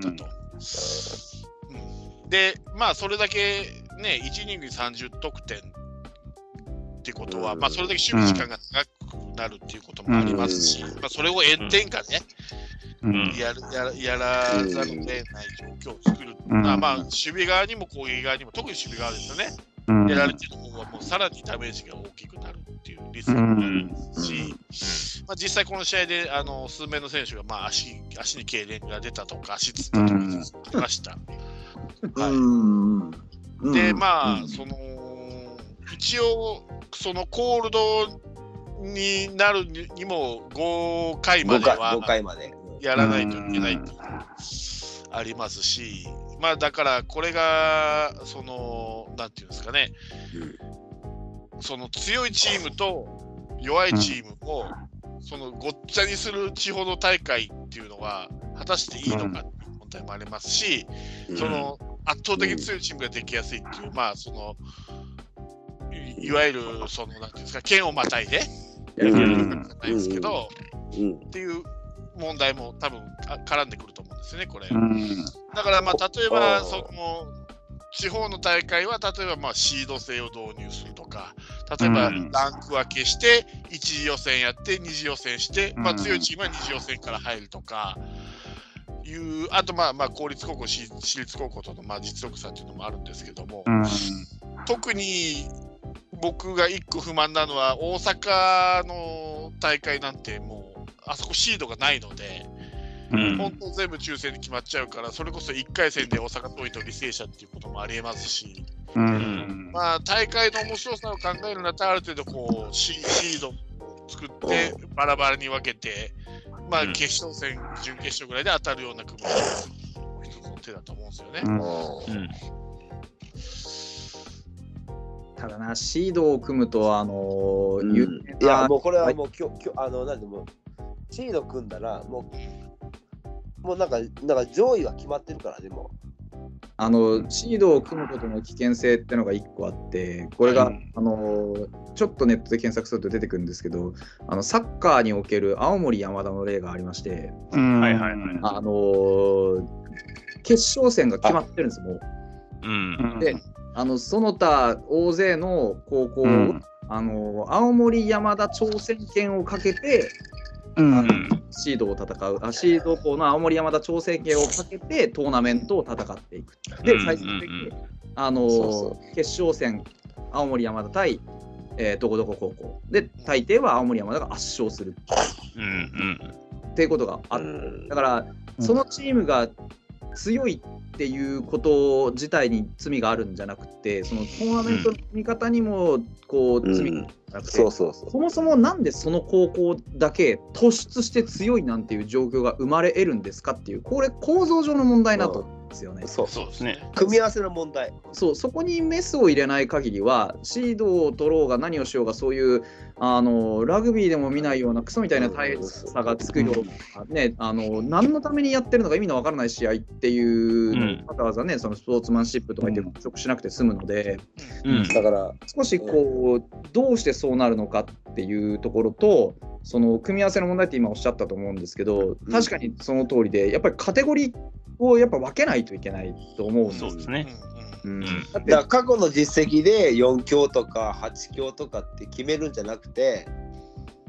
うん。で、まあ、それだけね、1イニングに30得点ってことは、うん。まあ、それだけ守備時間が長くなるっていうこともありますし、うん。まあ、それを炎天下で、うん。やるやらやらざるを得ない状況を作るっていうのは、うん。まあ、守備側にも攻撃側にも、特に守備側ですよね、うん。やられてる方はもうさらにダメージが大きくなるっていうリスクうもあるん。し、まあ、実際この試合であの数名の選手が、まあ、足足に痙攣が出たとか、足つったとかうん出ました。はい。うん。で、まあ、うん。その、一応、そのコールドになるににも5回ま5回では ,5 回まで。やらないといけないっていうありますし、まあだからこれが、その、なんていうんですかね、その強いチームと弱いチームを、そのごっちゃにする地方の大会っていうのは、果たしていいのかっていう問題もありますし、うん。その圧倒的に強いチームができやすいっていう、まあそのいいわゆるそのなんていうんですか県をまたいでやるじゃないですけど、うん。っていう問題も多分あ絡んでくると思うんですよねこれ。うん。だからまあ例えばその地方の大会は例えばまあシード制を導入するとか例えばうん。ランク分けして1次予選やって2次予選して、まあ、うん強いチームは2次予選から入るとかいうあとまあまあ公立高校私私立高校とのまあ実力差っていうのもあるんですけども、うん。特に僕が一個不満なのは大阪の大会なんてもうあそこシードがないので。うん。本当全部抽選で決まっちゃうから、それこそ1回戦で大阪桐蔭と履正社っていうこともありえますし、うん。まあ、大会の面白さを考えるんだったら、ある程度こうシ、シードを作って、バラバラに分けて、まあ、うん。決勝戦、準決勝ぐらいで当たるような組み合わせも一つの手だと思うんですよね。な、シードを組むと、あのーうん。いやなもうこれはもうきょきょあのなんでもうシード組んだらもうもうなんか、なんか上位は決まってるから、でも。あのシードを組むことの危険性ってのが1個あって、これが、うんあのちょっとネットで検索すると出てくるんですけど、あのサッカーにおける青森山田の例がありまして、うん。はいはいはい。あの決勝戦が決まってるんです、もう。うん。であのその他大勢の高校を、うんあの青森山田挑戦権をかけてうんうん。シードを戦うあシード校の青森山田挑戦権をかけてトーナメントを戦っていく。でうん最終的に、あの決勝戦青森山田対、えーどこどこ高校で大抵は青森山田が圧勝するうん。うん。っていうことがあってうんだからそのチームが強いっていうこと自体に罪があるんじゃなくてそのトーナメントの見方にもこううん罪がなくて、そもそもなんでその高校だけ突出して強いなんていう状況が生まれ得るんですかっていうこれ構造上の問題なとですよね。そうそうですね。組み合わせの問題。そうそこにメスを入れない限りはシードを取ろうが何をしようがそういうあのラグビーでも見ないようなクソみたいな大差がつくような、ね、あの何のためにやってるのか意味のわからない試合っていうわざわざねそのスポーツマンシップとか言って腐食しなくて済むのでうん。だから、少しこうどうしてそうなるのかっていうところとその組み合わせの問題って今おっしゃったと思うんですけど確かにその通りでやっぱりカテゴリーをやっぱ分けないといけないと思うんです。そうですね。うん。うん。だ過去の実績で4強とか8強とかって決めるんじゃなくて、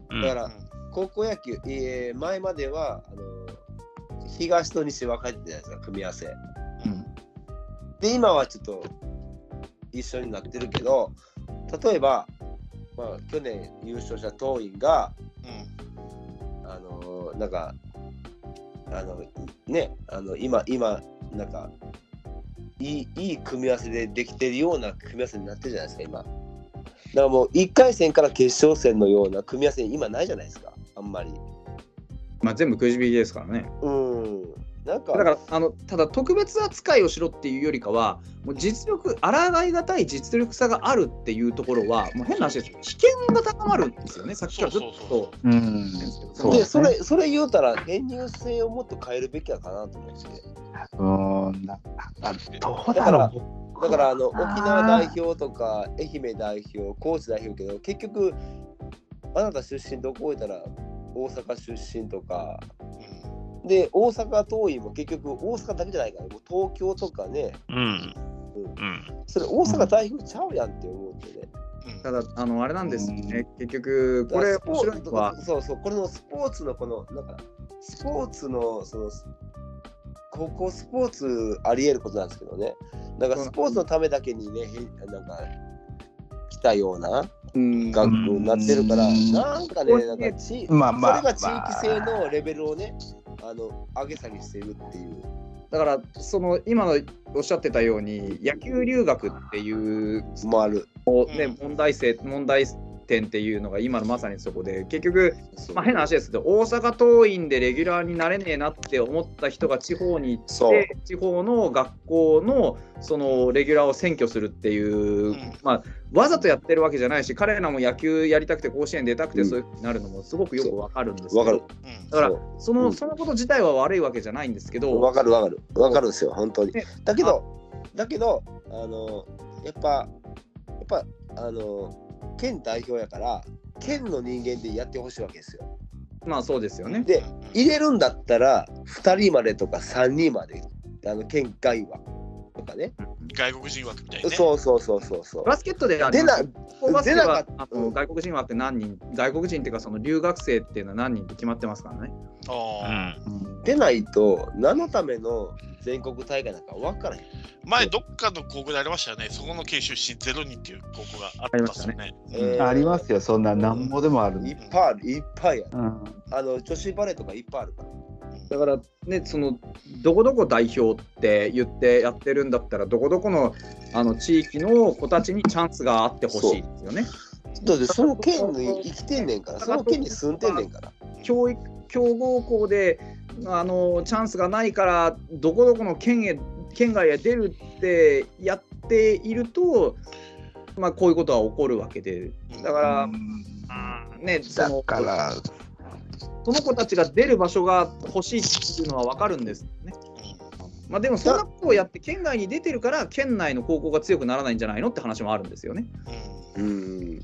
うん。だから高校野球、えー前まではあの東と西分かれてたじゃないですか、組み合わせ。で、今はちょっと一緒になってるけど、例えば、まあ、去年優勝した桐蔭が、あのなんか、あのね、あの今、今、なんか、いいいい組み合わせでできてるような組み合わせになってるじゃないですか、今。だからもう1回戦から決勝戦のような組み合わせ今ないじゃないですか、あんまり。まあ、全部くじ引きですからね。うん。なんか、だからあのただ特別扱いをしろっていうよりかはもう実力抗いがたい実力差があるっていうところはもう変な話です危険が高まるんですよねさっきからずっと。でそれ、それ言うたら、編入性をもっと変えるべきやかなと思って。うん。なあどうだだからろう。だから、あの、沖縄代表とか、愛媛代表、高知代表けど、結局、あなた出身どこ置いたら、大阪出身とか、で、大阪桐蔭も結局、大阪だけじゃないから、もう東京とかね、うん。うん。それ大阪代表ちゃうやんって思ってね。ただあのあれなんですよね。結局これ面白いのは。そうそう、これのスポーツのこの、なんか、スポーツの、その、高校スポーツあり得ることなんですけどね。なんかスポーツのためだけにね、へなんか、来たようなうん。学校になってるから、うん。なんかね、なんかち、まあまあそれが地域性のレベルをね、あの、上げ下げしてるっていう。だからその今のおっしゃってたように野球留学っていうもある。ね、問題性問題点っていうのが今のまさにそこで結局まあ、変な話ですけど大阪桐蔭でレギュラーになれねえなって思った人が地方に行っそう。て地方の学校のそのレギュラーを占拠するっていう、ん。まあ、わざとやってるわけじゃないし彼らも野球やりたくて甲子園出たくてうん。そういうふうになるのもすごくよくわかるんですけどわかる。だからそのうん。そのこと自体は悪いわけじゃないんですけど、わかるわかる。わかるんですよ、本当に。ね。だけど、だけど、あの、やっぱ、やっぱ、あの、県代表やから、県の人間でやってほしいわけですよ。まあそうですよね。で、入れるんだったら、2人までとか3人まで、あの、県外は。とかね。外国人枠みたいなね。そうそうそうそうそう。バスケットであり出な出なかっあの外国人枠何人外国人っていうかその留学生っていうのは何人って決まってますからね。うあん。出ないと、何のための全国大会なんか分からへん。ー前、どっかの高校でありましたよね。そこの県出身ゼロ人っていう高校があったんですよね。えーありますよ、そんななんぼでもある。いっぱいある、いっぱいある。うんあの、女子バレーとかいっぱいあるから。だからね、そのどこどこ代表って言ってやってるんだったら、どこどこのあの地域の子たちにチャンスがあってほしいですよね。だってその県に生きてんねんから、その県に住んでんねんから。教育強豪校であのチャンスがないから、どこどこの県へ県外へ出るってやっていると、まあ、こういうことは起こるわけで、だから、あーね、そだのから、その子たちが出る場所が欲しいっていうのは分かるんですよね。まあ、でもそんなことをやって県外に出てるから県内の高校が強くならないんじゃないのって話もあるんですよね。うん。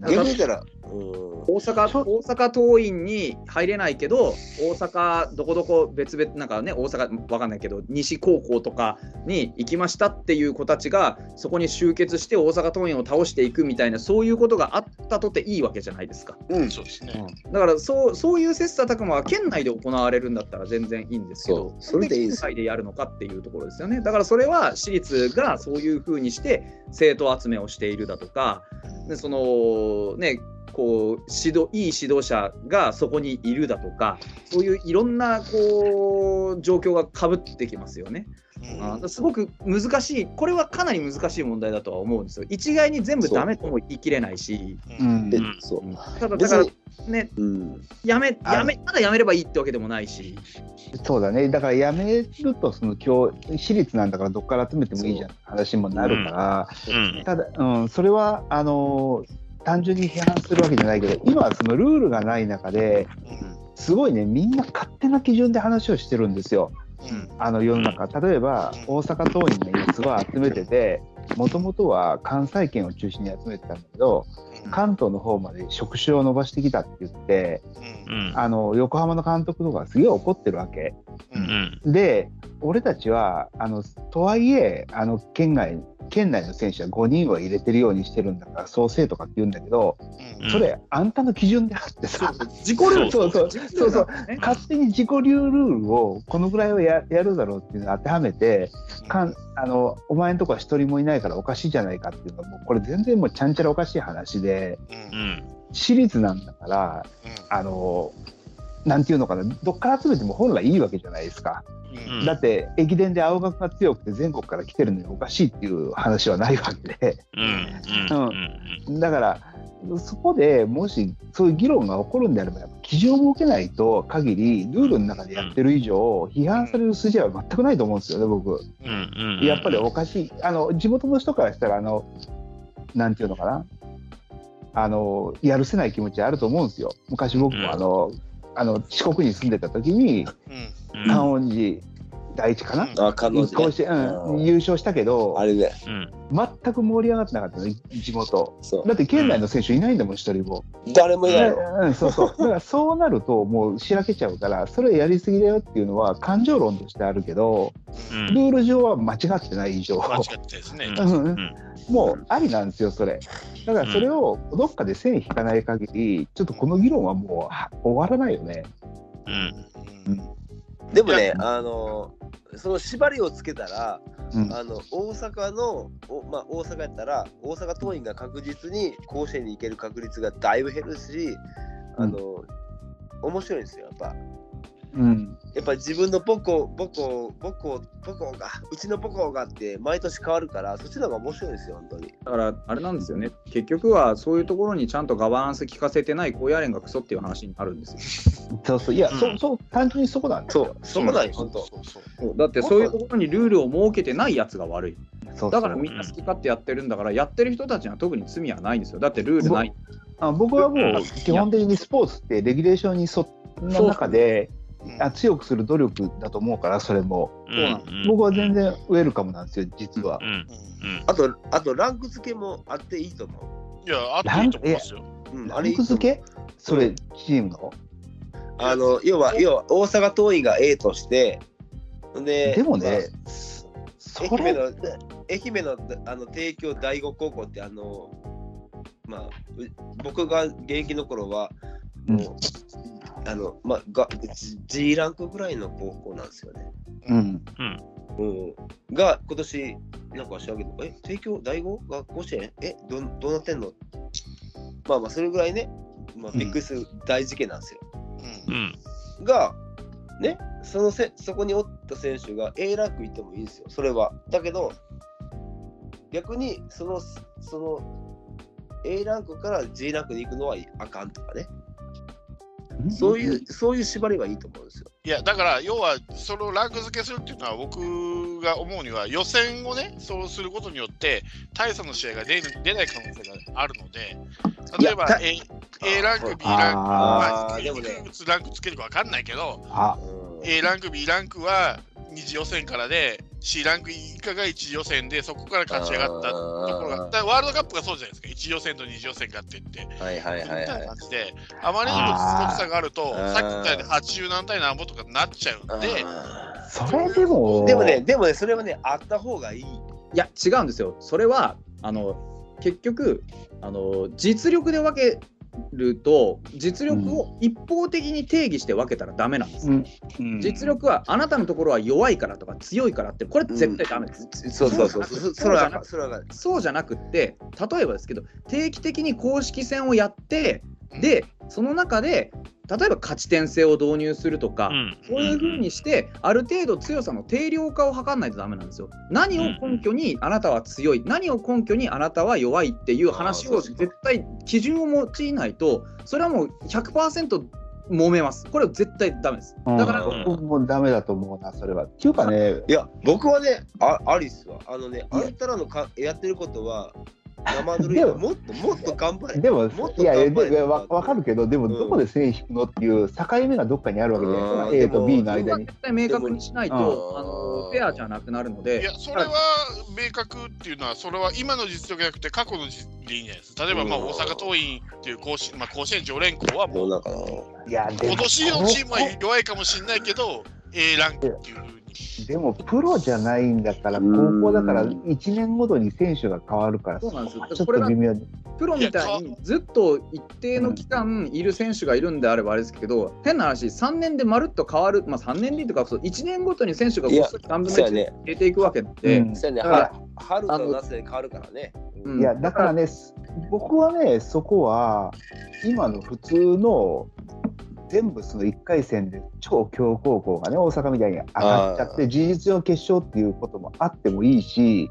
逆に言ったら、うん。大阪大阪桐蔭に入れないけど大阪どこどこ別々なんかね大阪わかんないけど西高校とかに行きましたっていう子たちがそこに集結して大阪桐蔭を倒していくみたいなそういうことがあったとていいわけじゃないですか。うん。そうですね。だからそうそういう切磋琢磨は県内で行われるんだったら全然いいんですけどそれでいいです県外でやるのかっていうところですよねだからそれは私立がそういうふうにして生徒集めをしているだとかでそのねこう指導いい指導者がそこにいるだとかそういういろんなこう状況がかぶってきますよね。うん。あすごく難しい。これはかなり難しい問題だとは思うんですよ。一概に全部ダメとも言い切れないし。うん。でうん。そう。ただだからねうん。やめあやめただやめればいいってわけでもないし。そうだね。だからやめるとその教私立なんだからどっから集めてもいいじゃん。って話もなるから、うん。ただ、うん、それはあの単純に批判するわけじゃないけど今はそのルールがない中ですごいねみんな勝手な基準で話をしてるんですよ。うんあの世の中。例えば大阪桐蔭が今すごい集めててもともとは関西圏を中心に集めてたんだけど関東の方まで職種を伸ばしてきたって言ってうん。うん。あの横浜の監督とかすげえ怒ってるわけ。ううん。んで俺たちはあのとはいえあの県外県内の選手は5人は入れてるようにしてるんだからそうせえとかって言うんだけどうん。それあんたの基準であってさ自己ルールそうそう。自己ルールなんですね勝手に自己流ルールをこのぐらいはややるだろうっていうのを当てはめてかんあのお前んとこは一人もいないからおかしいじゃないかっていうのはもうこれ全然もうちゃんちゃらおかしい話でうん。うん私立なんだからあのなんていうのかなどっから集めても本来いいわけじゃないですか。うん。だって駅伝で青学が強くて全国から来てるのにおかしいっていう話はないわけで。うん。うん。うん。だからそこでもしそういう議論が起こるんであればやっぱ基準を設けないと限りルールの中でやってる以上批判される筋合いは全くないと思うんですよね僕。うん。うん。やっぱりおかしい。あの地元の人からしたらあのなんていうのかなあのやるせない気持ちあると思うんですよ。昔僕うん。もあの、あの四国に住んでた時にうん。うん。観音寺第一かな、あ、可能甲子園、うん、優勝したけどあれね。うん全く盛り上がってなかったね地元。そう。だって県内の選手いないんだもん一人も、誰もいないの。うん、そうそう。だからそうなるともうしらけちゃうからそれやりすぎだよっていうのは感情論としてあるけどうん。ルール上は間違ってない以上。間違ってですね。うん。うん。もうありなんですよそれ。だからそれをどっかで線引かない限りちょっとこの議論はもうは終わらないよね。うん。うんでもねあの、その縛りをつけたら、うん。あの大阪の、おまあ、大阪やったら、大阪桐蔭が確実に甲子園に行ける確率がだいぶ減るし、あの、面白いんですよ、やっぱ。うんやっぱり自分の母校、母校、母校、母校が、うちの母校があって、毎年変わるから、そっちの方が面白いんですよ、本当に。だからあれなんですよね結局はそういうところにちゃんとガバナンス聞かせてない高野連がクソっていう話になるんですよ。そうそういや、うんそうそう単純にそこなんですよそう、そこなんよ、本当。そうそうそうだってそういうところにルールを設けてないやつが悪い。そうそうだからみんな好き勝手やってるんだからやってる人たちには特に罪はないんですよ。だってルールない。あ僕はもう基本的にスポーツってレギュレーションに沿った中でうんあ強くする努力だと思うからそれも。うんうん僕は全然ウェルカムなんですよ実は。う。んうんあと、あと、ランク付けもあっていいと思いや、あっていいと思いますよ。う。うん、ランク付け？それチームの？あの、要は、要は、大阪桐蔭が A として、で、でもね、まそれあ愛媛の、愛媛のあの帝京第五高校って、あの、まあ、う僕が現役の頃は、もう、あの、まあ、が G ランクぐらいの高校なんですよね。うん。うん、が、今年、なんか知らんけど、え、帝京第五？が甲子園？えど、どうなってんの？まあまあ、それぐらいね、まあ、びっくりする大事件なんですよ。うん。うん。が、ね、そのせそこにおった選手が A ランク行ってもいいですよ、それは。だけど、逆にそのその A ランクから G ランクに行くのはあかんとかね、そういう、そういう縛りはいいと思うんですよ。いや、だから、要は、そのランク付けするっていうのは、僕が思うには、予選をね、そうすることによって、大差の試合が出る出ない可能性があるので、例えば A A ランク、B ランク、まあ、でもね。くつランクつけるかわかんないけど、A ランク、B ランクは二次予選からで、C ランク以下が一次予選で、そこから勝ち上がったところが、だワールドカップがそうじゃないですか、一次予選と二次予選がって言って、はいはいみたいなはい。はい感じで、あまりにも実力差があると、さっき言ったように80何対何ぼとかになっちゃうんで、あそれでも。ーでもね、でもね、それはね、あった方がいい。いや違うんですよ。それはあの結局あの実力で分けると実力を一方的に定義して分けたらダメなんです、うん。うん。実力はあなたのところは弱いからとか強いからってこれ絶対ダメです、そうそうそう。そそれはあかん、そうじゃなくって例えばですけど定期的に公式戦をやってでその中で例えば勝ち点制を導入するとか、うんそういうふうにして、ある程度強さの定量化を図らないとダメなんですよ。何を根拠にあなたは強い、何を根拠にあなたは弱いっていう話を絶対基準を用いないと、それはもう100%揉めます。これは絶対ダメです。うんだから、うん僕もダメだと思うな、それは。っていうかね、いや、僕はね、あアリスは、あのね、あんたらのかやってることは、生ぬるいでももっともっと頑張れ。でも、もっといやいや、わわかるけど、でも、うんどこで線引くのっていう境目がどっかにあるわけじゃないですか、うん A と B の間に。は絶対明確にしないと、あのフェアじゃなくなるのでいや、、それは明確っていうのは、それは今の実力じゃなくて、過去の実力でいいんじゃないですか。例えば、まあ、うん大阪桐蔭っていう甲子,、まあ、甲子園常連校はもう。いや、今年のチームは弱いかもしれないけど、A ランクっていう。でも、プロじゃないんだから、うん。高校だから、1年ごとに選手が変わるから、そうなんですよ。ちょっこれがと微妙。に。プロみたいにずっと一定の期間いる選手がいるんであればあれですけど、変な話、3年でまるっと変わる、まあ、3年でとか、そう1年ごとに選手がいやこっそり3分の1そうやね。入れていくわけで、うん。そうやね、春と夏で変わるからね。うん。いや、だからね、僕はね、そこは、今の普通の、全部その1回戦で超強高校がね、大阪みたいに上がっちゃって、事実上決勝っていうこともあってもいいし、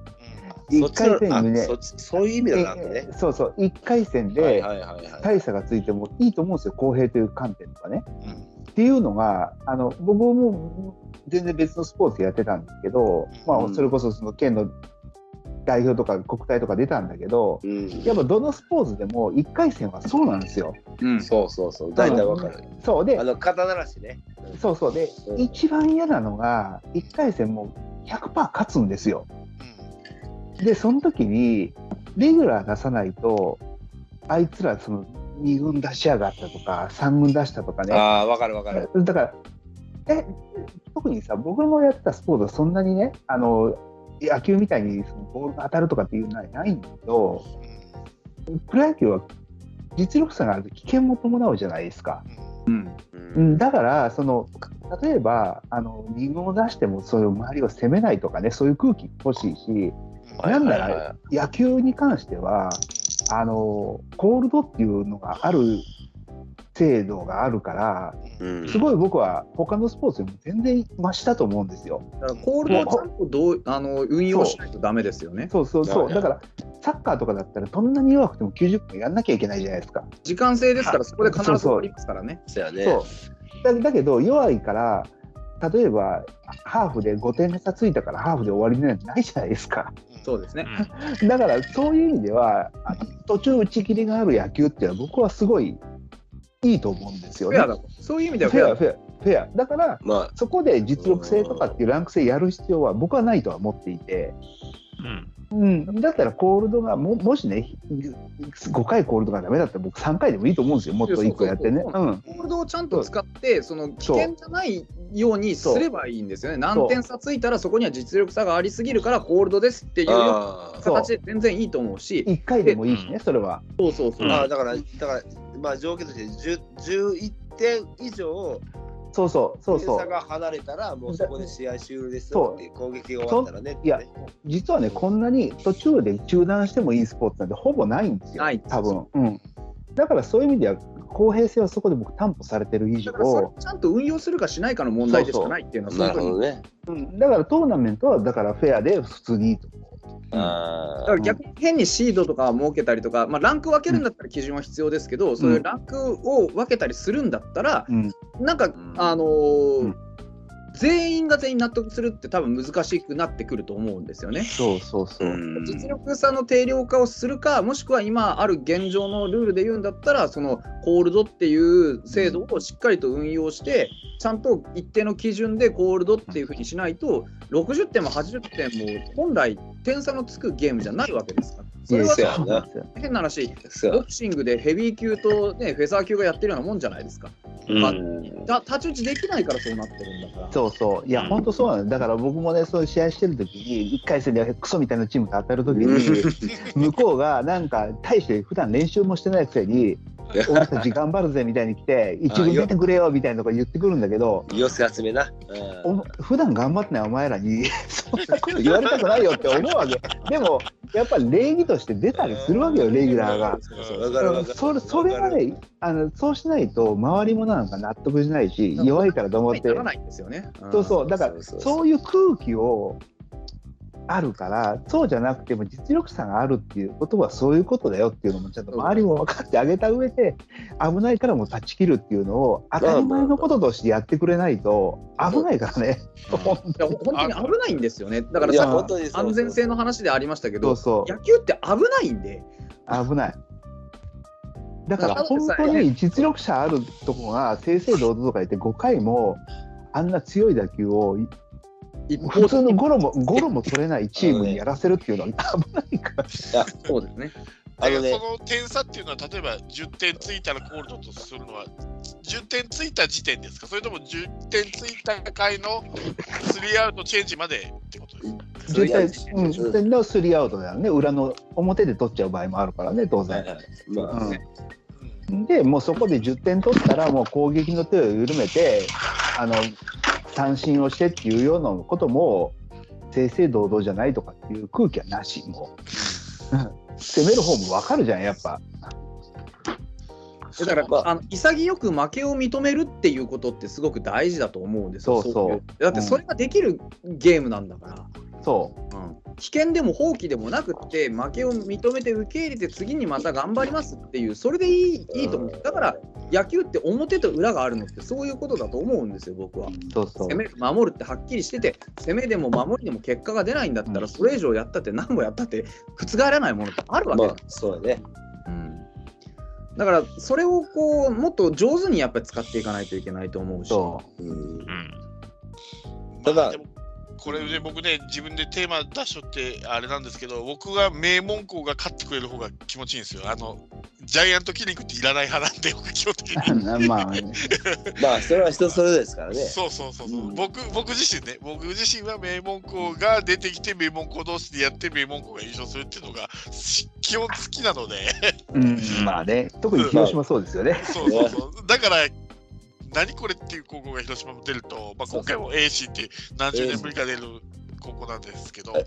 1そっちの回戦にねあそういう意味だなねえ。そうそう、1回戦はいで。大差がついてもいいと思うんですよ、公平という観点とかね。うんっていうのが、あの僕も全然別のスポーツやってたんですけど、まあ、うんそれこそその県の代表とか国体とか出たんだけど、うん、やっぱどのスポーツでも1回戦はそうなんですよ。うんそうそうそう、大体わかる。そうであの、肩慣らしね。そうそうで、うん一番嫌なのが1回戦も100%勝つんですよ。でその時にレギュラー出さないとあいつらその2軍出しやがったとか3軍出したとかねああ、わかるわかる。だからえ特にさ僕のやってたスポーツはそんなにねあの野球みたいにそのボールが当たるとかっていうのはないんだけどプロ野球は実力差があると危険も伴うじゃないですか。うん。ううん、だからその例えばあの2軍を出してもそれを周りを攻めないとかねそういう空気欲しいしはい。なんなら野球に関してはあのコールドっていうのがある制度があるからうんすごい僕は他のスポーツよりも全然増したと思うんですよ。だからコールドをちゃんとどうあの運用しないとダメですよね。そうそうそうだからサッカーとかだったらどんなに弱くても90分やんなきゃいけないじゃないですか。時間制ですから、そこで必ずそうそう取りますからね。そうやね。そうだだけど弱いから例えばハーフで5点差ついたからハーフで終わりなんてないじゃないですか。そうですね。だからそういう意味では途中打ち切りがある野球っていうのは僕はすごいいいと思うんですよね。フェアだと。そういう意味ではフェアフェア。だフェア。だからまあ、そこで実力性とかっていうランク性やる必要は僕はないとは思っていて、うん。うん、だったらコールドがももしね5回コールドがダメだったら僕3回でもいいと思うんですよ。もっと1個やってね。コールドをちゃんと使って、その危険じゃないようにすればいいんですよね。何点差ついたらそこには実力差がありすぎるからコールドですっていう形で全然いいと思うし、1回でもいいしねそれは。そうそうそう。うん。あ、あだから、だから、まあ、条件として10 11点以上、そうそうそうそう。点差が離れたら、もうそこで試合終了ですそうよって、攻撃が終わったらね。いや実はねこんなに途中で中断してもいいスポーツなんてほぼないんですよ。ない多分、うん、だからそういう意味では公平性はそこで僕担保されてる以上。だからそれをちゃんと運用するかしないかの問題でしかないっていうのはなるほどね。うん、だからトーナメントはだからフェアで普通にいいと。思う。あだから逆に変にシードとか設けたりとか、まあ、ランク分けるんだったら基準は必要ですけど、そういうランクを分けたりするんだったら、うん。なんか、ん。あのーうん全員が全員納得するって多分難しくなってくると思うんですよね。そうそうそう。うん実力差の定量化をするか、もしくは今ある現状のルールで言うんだったら、そのコールドっていう制度をしっかりと運用して、ちゃんと一定の基準でコールドっていうふうにしないと、60点も80点も本来、点差のつくゲームじゃないわけですから。それはそうやなそうなんですよ変な話、ボクシングでヘビー級と、ね、フェザー級がやってるようなもんじゃないですか。まあうんた太刀打ちできないからそうなってるんだから。そうそう。いや、本当そうなの。だから僕もね、そういう試合してる時に、1回戦でクソみたいなチームと当たる時に、向こうがなんか、大して普段練習もしてないくせに、俺たち頑張るぜみたいに来て、一軍出てくれよみたいなとか言ってくるんだけど、寄せ集めな。おも普段頑張ってないお前らに、そんなこと言われたくないよって思うわけ。でも、やっぱり礼儀として出たりするわけよ、レギュラーが。それそれがねあの、そうしないと、周りもなんか納得しないし、弱いからと思ってな、らないんですよね。ん。そうそう、だからそういう空気をあるから、そうじゃなくても実力差があるっていうことはそういうことだよっていうのもちゃんと周りも分かってあげた上で、危ないからもう断ち切るっていうのを当たり前のこととしてやってくれないと危ないからね。本当に。危ないんですよね。だからさ本当にそう安全性の話でありましたけど、当そう。野球って危ないんで、危ない。だから本当に実力差あるとこが正々堂々とか言って5回もあんな強い打球を普通のゴロもゴロも取れないチームにやらせるっていうのは危 ないから。そうですね。あのねその点差っていうのは、例えば10点ついたらコールドとするのは、10点ついた時点ですか、それとも10点ついた回のスリーアウトチェンジまでってことですか？絶対、うん、うん絶対のスリーアウトだよね、裏の表で取っちゃう場合もあるからね、当然。まあうんうんで、もうそこで10点取ったら、もう攻撃の手を緩めて、あの三振をしてっていうようなことも、正々堂々じゃないとかっていう空気はなし、もう。う ん攻める方も分かるじゃん、やっぱ。だから、まああの潔く負けを認めるっていうことってすごく大事だと思うんですよ。そうそういだってそれができるゲームなんだから。そう。うん危険でも放棄でもなくって負けを認めて受け入れて次にまた頑張りますっていうそれでいいいいと思う。だから野球って表と裏があるのってそういうことだと思うんですよ僕は。そうそう。攻める守るってはっきりしてて攻めでも守りでも結果が出ないんだったうん。らそれ以上やったって何もやったって覆らないものってあるわけ。まあそうだね。うん。だからそれをこうもっと上手にやっぱり使っていかないといけないと思うし。そう。ん。うん。ただこれで僕ね、自分でテーマ出しとってあれなんですけど、僕が名門校が勝ってくれる方が気持ちいいんですよ。あの、ジャイアントキリングっていらない派なんで、僕基本的に。う。まあ、まあそれは人それぞれですからね。そうそうそうそう、うん僕僕自身ね僕自身は名門校が出てきて名門校同士でやって名門校が優勝するっていうのがし基本好きなのでうん、まあね、特に広島そうですよね。そうそうそうだから何これっていう高校が広島も出ると、まあ、今回も AC って何十年ぶりか出る高校なんですけどえ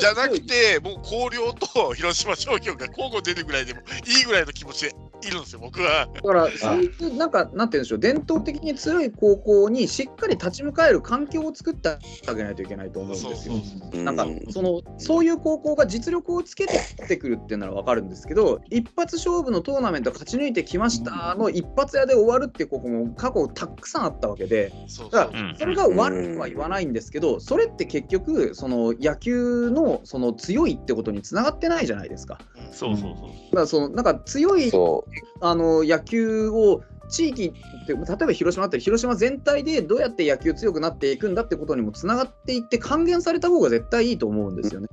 じゃなくてもう広陵と広島商業が交互出るぐらいでもいいぐらいの気持ちでいるんですよ僕は。だから、そういう、なんか、なんていうんでしょう、伝統的に強い高校にしっかり立ち向かえる環境を作ってあげないといけないと思うんですよ。そうそうなんかそのそういう高校が実力をつけてってくるっていうのは分かるんですけど一発勝負のトーナメント勝ち抜いてきましたの一発屋で終わるっていう高校も過去たくさんあったわけで。だからそれが悪いとは言わないんですけどそれって結局その野球のその強いってことにつながってないじゃないですか。うん。そうそうそう。だからそのなんか強いそあの野球を地域って例えば広島だったら広島全体でどうやって野球強くなっていくんだってことにもつながっていって還元された方が絶対いいと思うんですよね。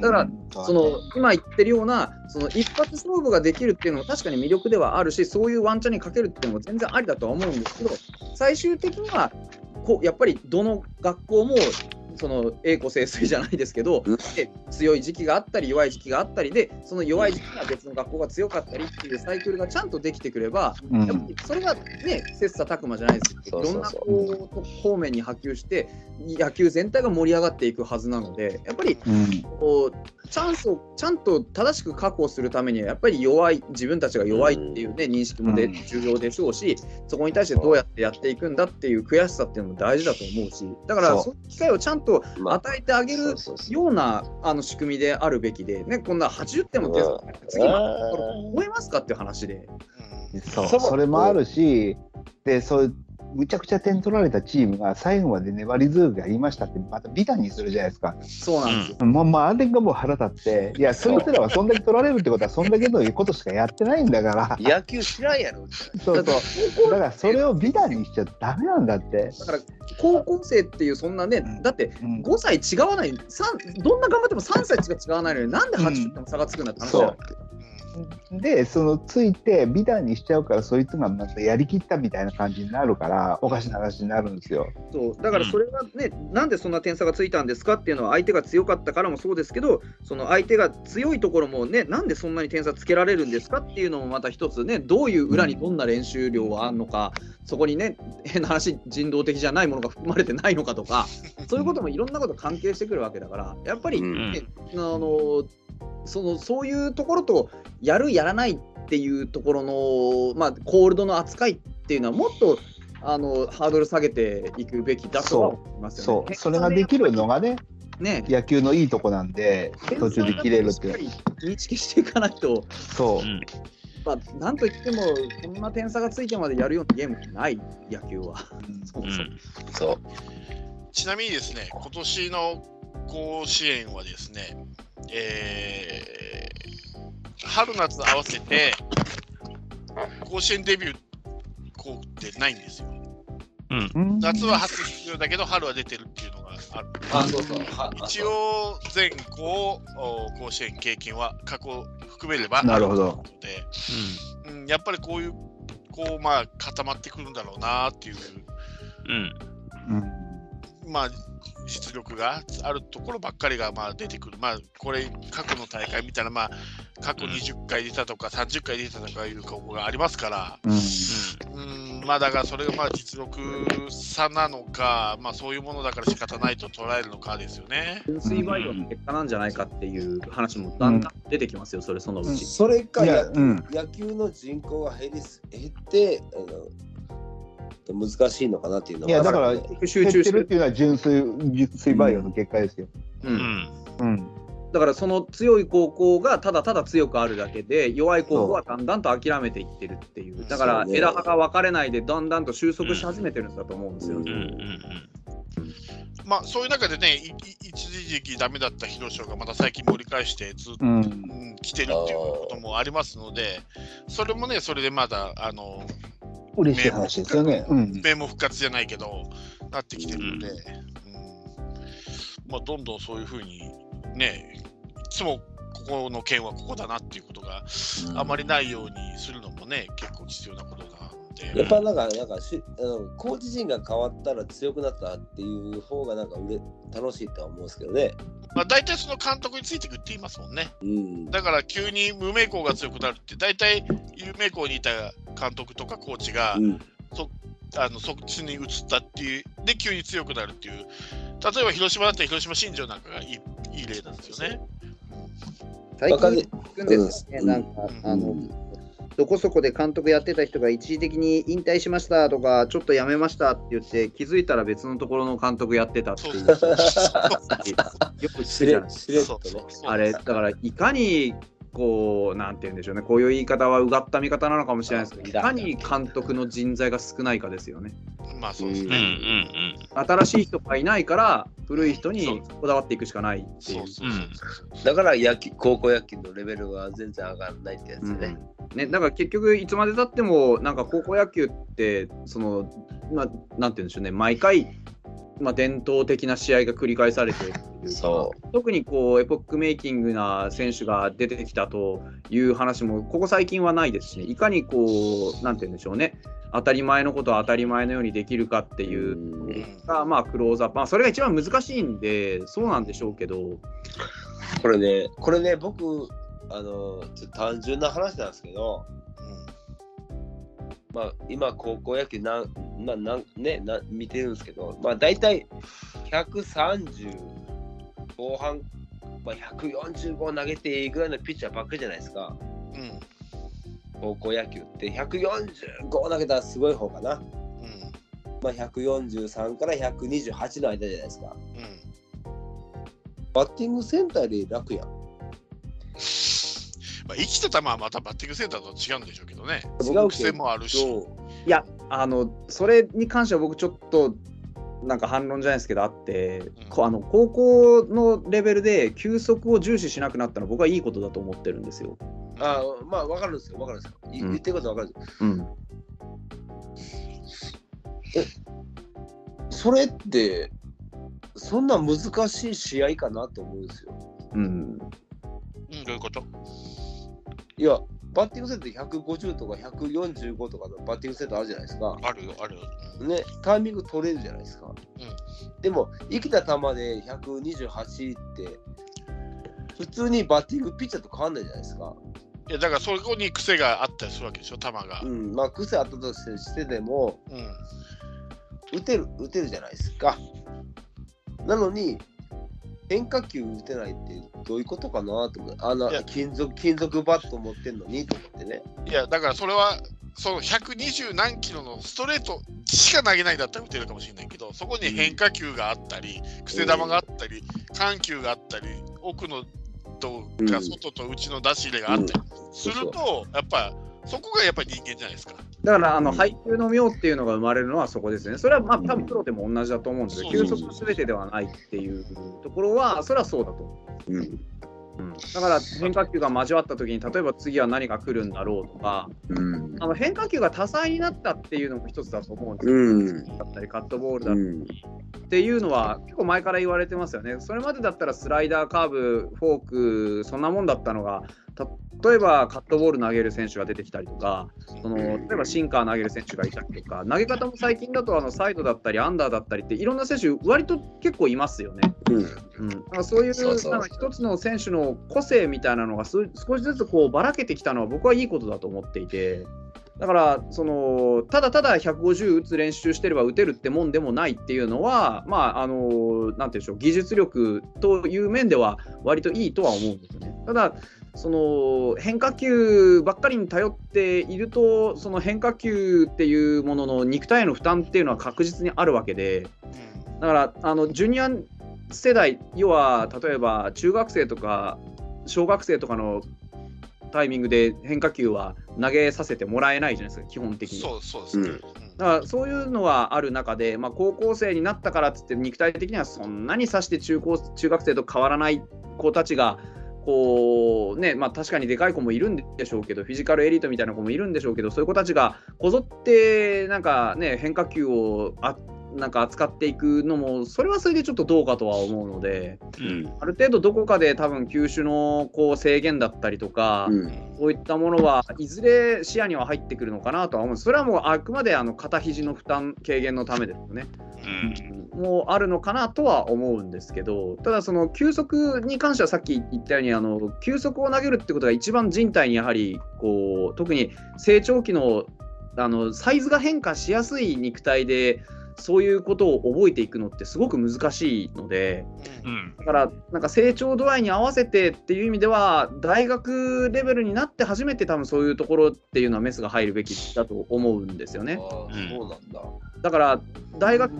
だからその今言ってるようなその一発勝負ができるっていうのも確かに魅力ではあるしそういうワンチャンにかけるっていうのも全然ありだとは思うんですけど最終的にはこうやっぱりどの学校もその栄枯盛衰じゃないですけどうん。で強い時期があったり弱い時期があったりでその弱い時期は別の学校が強かったりっていうサイクルがちゃんとできてくればうん。やっぱりそれがね、切磋琢磨じゃないですけど、いろんな方面に波及して、野球全体が盛り上がっていくはずなので、やっぱりうん。こうチャンスをちゃんと正しく確保するためには、やっぱり弱い、自分たちが弱いっていう、ね、認識もでうん。重要でしょうし、そこに対してどうやってやっていくんだっていう悔しさっていうのも大事だと思うし、だからそう。そういう機会をちゃんとう。まあ与えてあげるようなあの仕組みであるべきで、ね、こんな80点も点数次も思いますかっていう話で。うんそうそれもあるしでそういうむちゃくちゃ点取られたチームが最後まで粘り強くやりましたって、また美談にするじゃないですか。そうなんですよ。もう、まあ、あれがもう腹立って、いや、そいつらはそんだけ取られるってことは、そんだけのことしかやってないんだから、野球知らんやろ。そうそう。だから、それを美談にしちゃダメなんだって。だから高校生っていうそんなね、うんだってうん5歳違わない、三どんな頑張っても3歳しか違わないのに、なんで80点も差がつくんだって話だよ。で、そのついて美談にしちゃうから、そいつがまたやりきったみたいな感じになるから、おかしな話になるんですよ。そう。だからそれがね、なんでそんな点差がついたんですかっていうのは、相手が強かったからもそうですけど、その相手が強いところもね、なんでそんなに点差つけられるんですかっていうのもまた一つね、どういう裏にどんな練習量があるのか、そこにね、変な話、人道的じゃないものが含まれてないのかとか、そういうこともいろんなこと関係してくるわけだから、やっぱり、うん。ねあのそのそういうところと、やる、やらないっていうところの、まあ、コールドの扱いっていうのは、もっとあのハードル下げていくべきだとは思いますよね。そう、それができるのがね、ね野球のいいとこなんで、途中で切れるっていう。認識していかないと、そうう。んまあ、なんといっても、こんな点差がついてまでやるようなゲームない、野球は。そうそううんそう。ちなみにですね、今年の甲子園はですね、えー春夏合わせて甲子園デビュー校ってないんですよ。うん。夏は初出場だけど春は出てるっていうのがある。あ、そうそう。は一応全校お甲子園経験は過去含めればなるほど。あということで、うん、やっぱりこういうこうまあ固まってくるんだろうなっていう。うん。うん。まあ、実力があるところばっかりがまあ出てくる、まあ、これ、過去の大会見たら、まあ、過去20回出たとか、30回出たとかいう候補がありますから、うん。うん、まあ、だからそれがまあ実力差なのか、まあ、そういうものだから仕方ないと捉えるのかですよね。純粋培養の結果なんじゃないかっていう話もだんだん出てきますよ、それ、そのうち。それか野うん。野球の人口が減りす減ってあの難しいのかなっていうのいやだから集中してる減ってる。っていうのは純粋純粋培養の結果ですよ。ううん。んうん。だからその強い高校がただただ強くあるだけで弱い高校はだんだんと諦めていってるっていう。だから枝葉が分かれないでだんだんと収束し始めてるんだと思うんですよ、ううんうんまあ、そういう中でね、一時期ダメだった広島がまた最近盛り返してずっと、うん。うん来てるっていうこともありますので、それもね、それでまだ、あの、嬉しい話ですよね。うん。名も復活じゃないけど、なってきてるので、うんまあ、どんどんそういうふうにね、いつもここの県はここだなっていうことがあまりないようにするのもね、結構必要なことなので、やっぱなんか、なんかしあのコーチ陣が変わったら強くなったっていう方がなんかうれ楽しいとは思うんですけどね。まあ、大体その監督についていくって言いますもんね。うん。だから急に無名校が強くなるって、大体有名校にいた監督とかコーチが、うんあのそっちに移ったっていう、で、急に強くなるっていう、例えば広島だったら広島新庄なんかがいいいい例なんですよね。最わかる近聞くんですよね、うんなんか、うんあのどこそこで監督やってた人が一時的に引退しましたとかちょっと辞めましたって言って気づいたら別のところの監督やってたっていう。よくし知っとね。そうそうあれだからいかにこうなんて言うんでしょうね。こういう言い方はうがった見方なのかもしれないですけどいかに監督の人材が少ないかですよね。まあそうですうんうね。ん。新しい人がいないから古い人にこだわっていくしかないっていう。そうそうそうそうだから野球高校野球のレベルは全然上がらないってやつうん。ね。ね、だから結局いつまでたってもなんか高校野球ってその、まあ、なんて言うんでしょうね。毎回、まあ、伝統的な試合が繰り返されていうかそ特にこうエポックメイキングな選手が出てきたという話もここ最近はないですし、ね、いかにこうなんて言うんでしょうね当たり前のことを当たり前のようにできるかっていうが、まあ、クローズアップ、まあ、それが一番難しいんでそうなんでしょうけど、これね、これね、僕、あの、ちょっと単純な話なんですけど、まあ、今、高校野球なん、ななんね、な見てるんですけど、まあ、大体130後半、まあ、145投げていいぐらいのピッチャーばっかりじゃないですか、うんうん高校野球って。145投げたらすごい方かな。うんまあ、143から128の間じゃないですか。うんバッティングセンターより楽やん。まあ、生きた球はまたバッティングセンターと違うんでしょうけどね。違う癖もあるし。いやあのそれに関しては僕ちょっとなんか反論じゃないですけどあって、うんこあの高校のレベルで球速を重視しなくなったのは僕はいいことだと思ってるんですよ。あまあ、わかるんですよ、わかるんですよ。いうん言ってることわかるんですよ。うん、それって、そんな難しい試合かなと思うんですよ。うん、うん、どういうこと？いや、バッティングセットで150とか145とかのバッティングセットあるじゃないですか。あるよ、あるよ。うんね、タイミング取れるじゃないですか。でも、生きた球で128って、普通にバッティングピッチャーと変わんないじゃないですか。いや、だからそこに癖があったりするわけでしょ、球が。ううん。ん、まあ、癖あったとしてしてでも、打てる、打てるじゃないですか。なのに、変化球打てないってどういうことかなと思って、あの金属金属バット持ってんのにと思ってね。いや、だからそれは、その120何キロのストレートしか投げないんだったら打てるかもしれないけど、そこに変化球があったり、癖球があったり、緩急があったり、奥のとうん。か外と内の出し入れがあったりすると、やっぱそこがやっぱり人間じゃないですか。だからあのうん配球の妙っていうのが生まれるのはそこですね。それはまあ多分プロでも同じだと思うんですよ。球そうそうそう速すべてではないっていうところは、それはそうだと思う。うん。うん、だから変化球が交わった時に例えば次は何が来るんだろうとかうん。あの変化球が多彩になったっていうのも一つだと思うんですよ。うん。だったりカットボールだっうん。たりっていうのは結構前から言われてますよね。それまでだったらスライダー、カーブ、フォークそんなもんだったのが例えばカットボール投げる選手が出てきたりとかその例えばシンカー投げる選手がいたりとか投げ方も最近だとあのサイドだったりアンダーだったりっていろんな選手割と結構いますよね。うん、だからそういうなんか一つの選手の個性みたいなのがす少しずつこうばらけてきたのは僕はいいことだと思っていて。だからそのただただ150打つ練習してれば打てるってもんでもないっていうのはまああのなんていうんでしょう技術力という面では割といいとは思うんですよね。ただその変化球ばっかりに頼っているとその変化球っていうものの肉体への負担っていうのは確実にあるわけでだからあのジュニア世代要は例えば中学生とか小学生とかのタイミングで変化球は投げさせてもらえないじゃないですか基本的に。そうそうですね。うんうんだからそういうのはある中で、まあ、高校生になったからっつって肉体的にはそんなにさして中高中学生と変わらない子たちがこうねまあ確かにでかい子もいるんでしょうけどフィジカルエリートみたいな子もいるんでしょうけどそういう子たちがこぞってなんかね変化球をあなんか扱っていくのもそれはそれでちょっとどうかとは思うのでうん。ある程度どこかで多分球種のこう制限だったりとか、うん。そういったものはいずれ視野には入ってくるのかなとは思う。それはもうあくまであの肩肘の負担軽減のためですよね。うんもうあるのかなとは思うんですけど、ただその球速に関してはさっき言ったようにあの球速を投げるってことが一番人体にやはりこう特に成長期のあのサイズが変化しやすい肉体でそういうことを覚えていくのってすごく難しいので。うんだから、なんか成長度合いに合わせてっていう意味では、大学レベルになって初めて多分そういうところっていうのはメスが入るべきだと思うんですよね。そうなんだ。だから、大学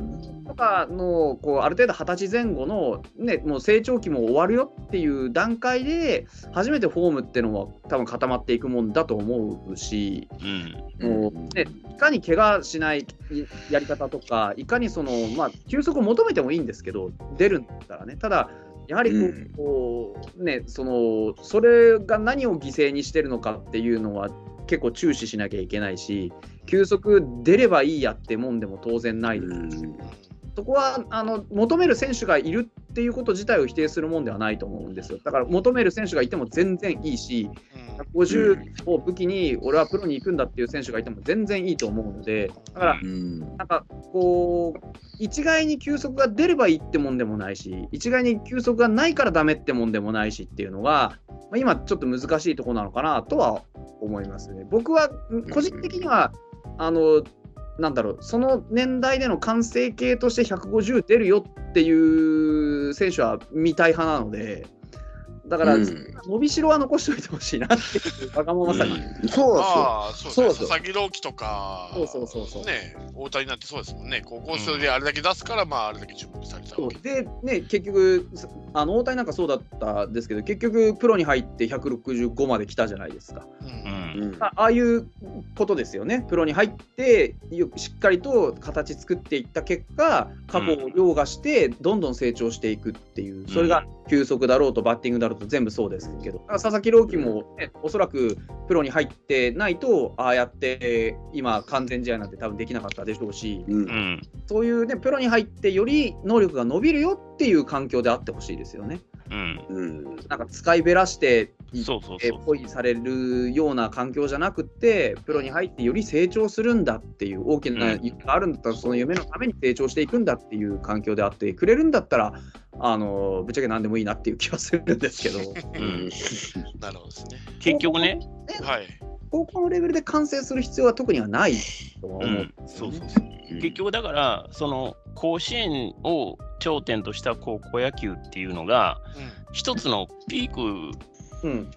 とかのこうある程度二十歳前後の、ね、もう成長期も終わるよっていう段階で、初めてフォームっていうのは多分固まっていくもんだと思うし、うんもうね、いかに怪我しないやり方とか、いかにその、まあ、休息を求めてもいいんですけど、出るんだったらね、ただ、やはりこう、うんね、そのそれが何を犠牲にしてるのかっていうのは結構注視しなきゃいけないし、休息出ればいいやってもんでも当然ないです。うん。そこはあの求める選手がいるっていうこと自体を否定するもんではないと思うんですよ。だから求める選手がいても全然いいし、150を武器に俺はプロに行くんだっていう選手がいても全然いいと思うので、だからうん。なんかこう、一概に休息が出ればいいってもんでもないし、一概に休息がないからダメってもんでもないしっていうのが、まあ、今ちょっと難しいところなのかなとは思いますね。僕は個人的には、あの、なんだろう、その年代での完成形として150出るよっていう選手は見たい派なので、だから、うん。伸びしろは残しておいてほしいなっていう、わがままさが。そうなんそうそうそうね。佐々木朗希とか、そうそうそうそう。ね、大谷なんてそうですもんね。高校生であれだけ出すから、まあ、あれだけ注目されたわけ。で、ね、結局、あの大谷なんかそうだったんですけど、結局、プロに入って165まで来たじゃないですか。うん。うん。うんあああいうことですよね、プロに入って、よしっかりと形作っていった結果、過去を凌駕して、どんどん成長していくっていう、それが球速だろうと、バッティングだろうと、全部そうですけど、佐々木朗希も、ね、おそらくプロに入ってないと、ああやって今、完全試合なんて多分できなかったでしょうし、うん。うんそういうね、プロに入って、より能力が伸びるよっていう環境であってほしいですよね。うんうん。なんか使いべらしてポイされるような環境じゃなくて、プロに入ってより成長するんだっていう、大きな夢があるんだったら、その夢のために成長していくんだっていう環境であってくれるんだったら、あのぶっちゃけ何でもいいなっていう気はするんですけど、うん。なるほどですね。結局ね、はい。高校のレベルで完成する必要は特にはないとは思う。うん、そうそうそう。結局だから、その甲子園を頂点とした高校野球っていうのが、一つのピークうん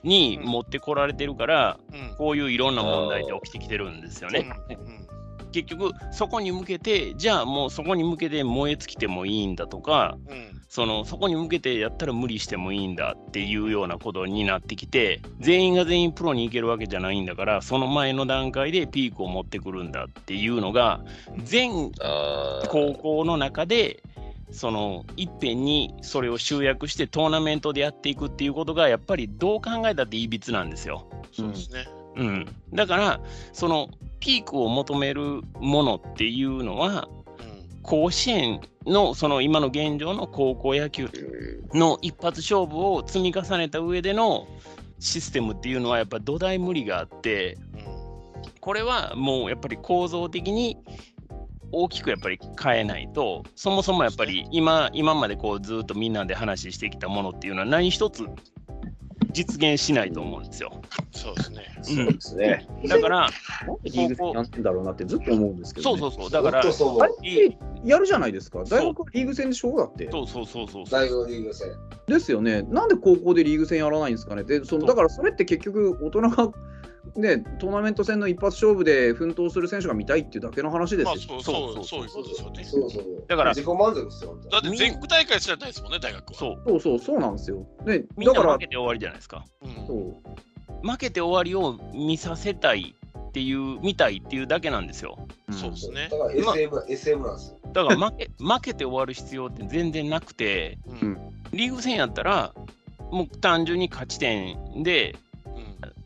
に持ってこられてるから。こういういろんな問題って起きてきてるんですよね。うん結局、そこに向けて、じゃあもうそこに向けて燃え尽きてもいいんだとか、うん。そのそこに向けてやったら無理してもいいんだっていうようなことになってきて、全員が全員プロに行けるわけじゃないんだから、その前の段階でピークを持ってくるんだっていうのが、全高校の中で、そのいっぺんにそれを集約してトーナメントでやっていくっていうことが、やっぱりどう考えたっていびつなんですよ。そうですね。うん、だから、そのピークを求めるものっていうのは、うん。甲子園のその今の現状の高校野球の一発勝負を積み重ねた上でのシステムっていうのはやっぱ土台無理があってうん。これはもうやっぱり構造的に大きくやっぱり変えないとそもそもやっぱり今今までこうずっとみんなで話してきたものっていうのは何一つ実現しないと思うんですよ。そうですね。そうですね。だからなんでリーグ戦やってんだろうなってずっと思うんですけど、ね。そうそうそうだからやるじゃないですか。大学はリーグ戦でしょ？だって。そうそうそうそうそう大学リーグ戦。ですよね。なんで高校でリーグ戦やらないんですかね？で、そのそうだからそれって結局、大人が、ね、トーナメント戦の一発勝負で奮闘する選手が見たいっていうだけの話ですよ。まあ、そうそう、そういうことですよね。そうそう。だから自己満足ですよ。だって全国大会すらないですもんね、大学は。そうそうそう、そうなんですよ。で、みんなだから負け、て終わりじゃないですか？うん。負けて終わりを見させたいっていう、見たいっていうだけなんですよ。そうですねだ。から SM、SM なんですよ。だから負け 負けて終わる必要って全然なくて、うん。リーグ戦やったら、もう単純に勝ち点でうん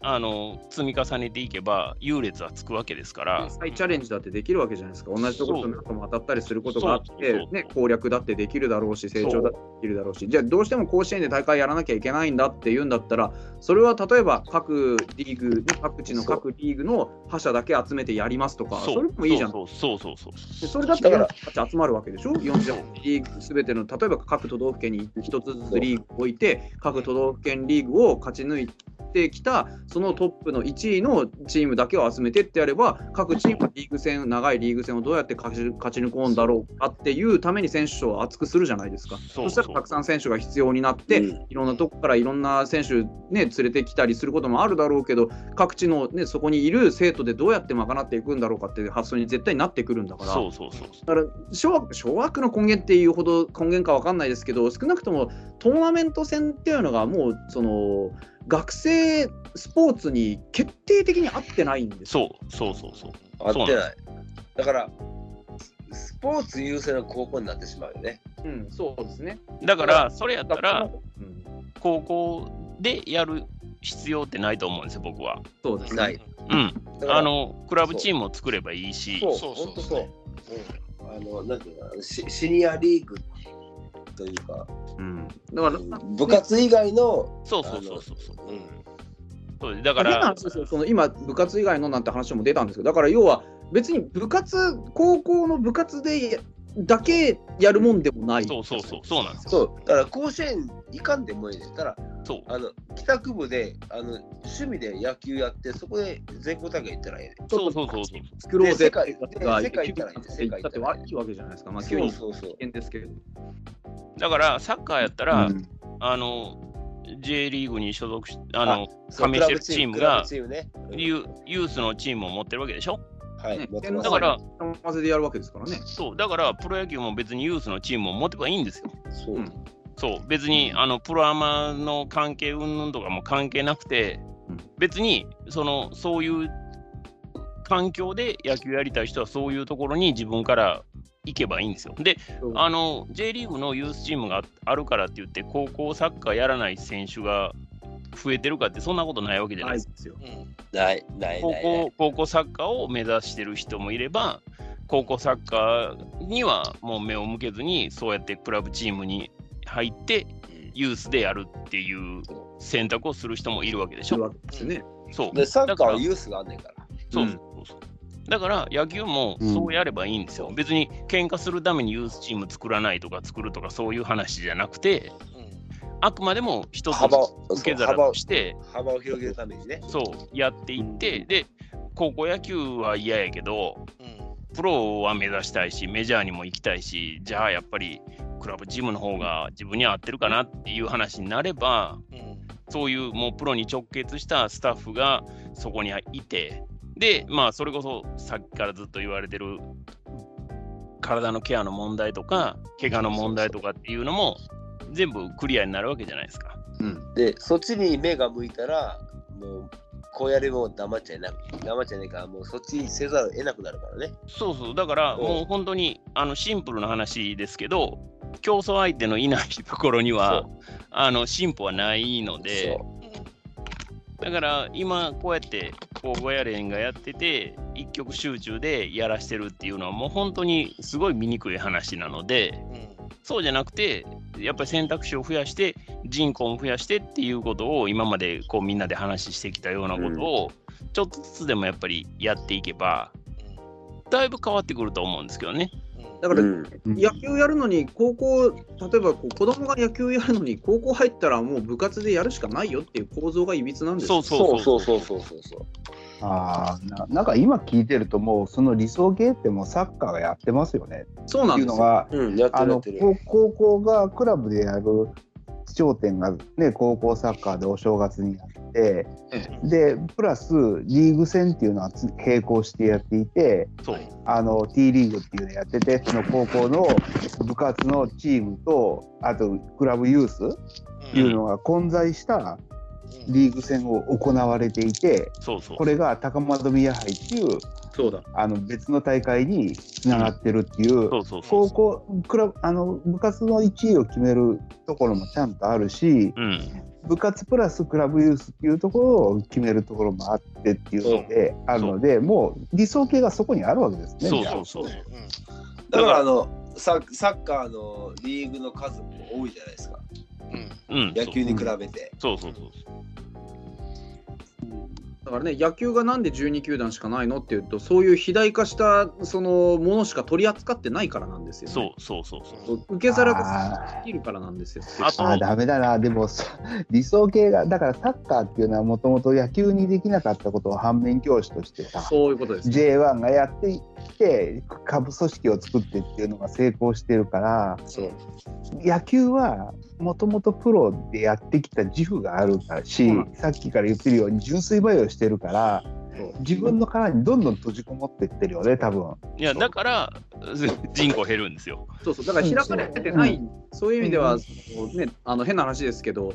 あの積み重ねていけば、優劣はつくわけですから、再チャレンジだってできるわけじゃないですか。同じところと何度も当たったりすることがあってね、攻略だってできるだろうし、成長だってできるだろうし、じゃあどうしても甲子園で大会やらなきゃいけないんだっていうんだったら、それは例えば各リーグ、ね、各地の各リーグの覇者だけ集めてやりますとか、それでもいいじゃん。そうそうそうそうでそれだったらだ48集まるわけでしょ ?48 リーグすべての、例えば各都道府県に1つずつリーグを置いて、各都道府県リーグを勝ち抜いてきた、そのトップの1位のチームだけを集めてってやれば、各チームはリーグ戦、長いリーグ戦をどうやって勝ち抜こうんだろうかっていうために選手層を厚くするじゃないですか。そうそしたらたくさん選手が必要になって、うんいろんなとこからいろんな選手、ね、連れてきたりすることもあるだろうけど、各地の、ね、そこにいる生徒でどうやって賄っていくんだろうかっていう発想に絶対なってくるんだから。そうそうそうだから小学小学の根源っていうほど根源か分かんないですけど少なくともトーナメント戦っていうのがもうその学生スポーツに決定的に合ってないんですよ。そうそうそうそう。合ってない。だから、スポーツ優先の高校になってしまうよね。うん、そうですね。だから、それやったら、うん、高校でやる必要ってないと思うんですよ、僕は。そうですね。ない。うん。あの、クラブチームを作ればいいし、そう、そうそうそう。うん、あの、なんていうかシニアリーグというか、うん、だから、部活以外の、そうそうそうそうそう。うん、そうだから話、ですよその今、部活以外のなんて話も出たんですけど、だから要は別に部活、高校の部活でだけやるもんでもない。そうそうそう、そうなんですよ。そう、だから甲子園行かんでもいいね。だから、そう。あの帰宅部であの趣味で野球やって、そこで全国大会行ったらええね。そうそうそうそう。作ろうぜ世界世界行ったらいいね世界行だってったらいい悪いわけじゃないですか。まあ、急そうにそうそう危。険ですけど。だから、サッカーやったら、うんあの、J リーグに所属し、あの、そう加盟してるチームクラがブチームね。うんユユースのチームを持ってるわけでしょ？はい、だから、混ぜでやるわけですからね。そう、だから、プロ野球も別にユースのチームを持てばいいんですよ。そう。うんそう、別に、あの、プロアマの関係云々とかも関係なくてうん、別にそのそういう環境で野球やりたい人はそういうところに自分から行けばいいんですよ。で、あの J リーグのユースチームがあるからって言って、高校サッカーやらない選手が増えてるかって、そんなことないわけじゃないですよ。うんない、ない、高ない。校高校サッカーを目指してる人もいれば、高校サッカーにはもう目を向けずに、そうやってクラブチームに入って、ユースでやるっていう選択をする人もいるわけでしょ。でね。そうで、サッカーだからはユースがあんねんから。そうそうそうそう。だから野球もそうやればいいんですよ。別に喧嘩するためにユースチーム作らないとか作るとかそういう話じゃなくて、あくまでも一つ受け皿として、幅を広げるためにね。そうやっていって、で、高校野球は嫌やけど、うんプロは目指したいし、メジャーにも行きたいし、じゃあやっぱりクラブチームの方が自分に合ってるかなっていう話になれば、うんそういうもうプロに直結したスタッフがそこにいて、で、まあ、それこそさっきからずっと言われてる体のケアの問題とか、怪我の問題とかっていうのも全部クリアになるわけじゃないですか。うん。で、そっちに目が向いたら、もう、こうやれも黙っちゃいな黙っちゃいないから、もうそっちにせざるを得なくなるからね。そうそう、だからうんもう本当にあのシンプルな話ですけど、競争相手のいないところにはあの進歩はないので、だから今こうやって高校野連がやってて、一極集中でやらしてるっていうのはもう本当にすごい醜い話なので、うんそうじゃなくて、やっぱり選択肢を増やして、人口も増やしてっていうことを今までこうみんなで話してきたようなことを、ちょっとずつでもやっぱりやっていけば、だいぶ変わってくると思うんですけどね。だから、うん。野球やるのに、高校、例えばこう子供が野球やるのに、高校入ったらもう部活でやるしかないよっていう構造がいびつなんですよ。そうそう。そうそうそうそうそう。あーななんか今聞いてるともうその理想系ってもうサッカーがやってますよねそうなんですよ。っていうのがうん、やってあの。高高校がクラブでやる頂点がね高校サッカーでお正月にやってえでプラスリーグ戦っていうのはつ並行してやっていてそうあの T リーグっていうのやっててその高校の部活のチームとあとクラブユースっていうのが混在したリーグ戦を行われていてそうそう。これが高円宮杯っていうそうだ。あの別の大会につながってるっていうそうそうそう高。校クラブあの部活の1位を決めるところもちゃんとあるしうん。部活プラスクラブユースっていうところを決めるところもあってっていうのであるのでもう理想形がそこにあるわけですね。そうそうそう。だからあのササッカーのリーグの数も多いじゃないですか。うん。野球に比べて。そうそうそう。だからね、野球がなんで12球団しかないのっていうと、そういう肥大化したそのものしか取り扱ってないからなんですよ、ね。そうそうそうそう。受け皿が尽きるからなんですよ。あとあーダメだなでもそ理想形がだからサッカーっていうのはもともと野球にできなかったことを反面教師としてさそういうことです。J1 がやってきて下部組織を作ってっていうのが成功してるからそう。野球はもともとプロでやってきた自負があるからし、うんさっきから言ってるように純粋培養してるから自分の殻にどんどん閉じこもってってるよね多分。いや、だから人口減るんですよ。そうそう、だから開かれてない、そういう意味では、こうね、あの変な話ですけど、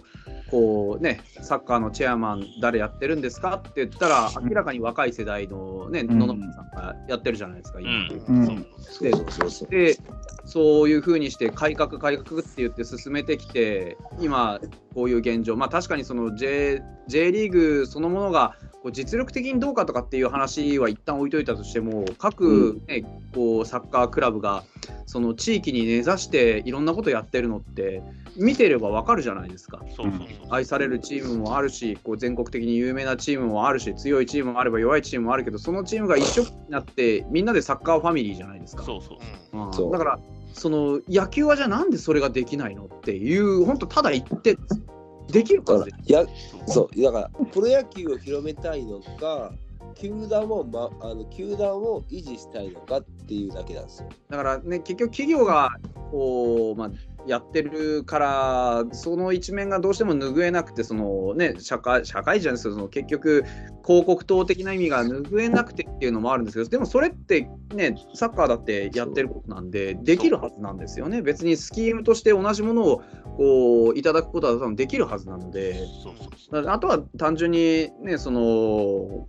こうね、サッカーのチェアマン、誰やってるんですかって言ったら、明らかに若い世代のね、うん。野々村さんがやってるじゃないですか、う今。ん。うん。そうでそうそう。で、そういうふうにして改革、改革って言って進めてきて、今、こういう現状、まあ確かにその J, J リーグそのものがこう実力的にどうかとかっていう話は一旦置いといたとしても、各、ねこうサッカークラブがその地域に根ざしていろんなことやってるのって、見てればわかるじゃないですか。そうそうそう。愛されるチームもあるし、こう全国的に有名なチームもあるし、強いチームもあれば弱いチームもあるけど、そのチームが一緒になって、みんなでサッカーファミリーじゃないですか。そうそう。うんそうだからその野球はじゃあなんでそれができないのっていう本当ただ言ってできるかだからやそそうだからプロ野球を広めたいのか球団を、ま、あの球団を維持したいのかっていうだけなんですよ。だからね結局企業がこう、まあ、やってるから、その一面がどうしても拭えなくて、そのね、社会社会じゃないですけど、その結局、広告塔的な意味が拭えなくてっていうのもあるんですけど、でもそれってね、サッカーだってやってることなんで、できるはずなんですよね。別にスキームとして同じものをこういただくことは多分できるはずなので。あとは単純にね、その、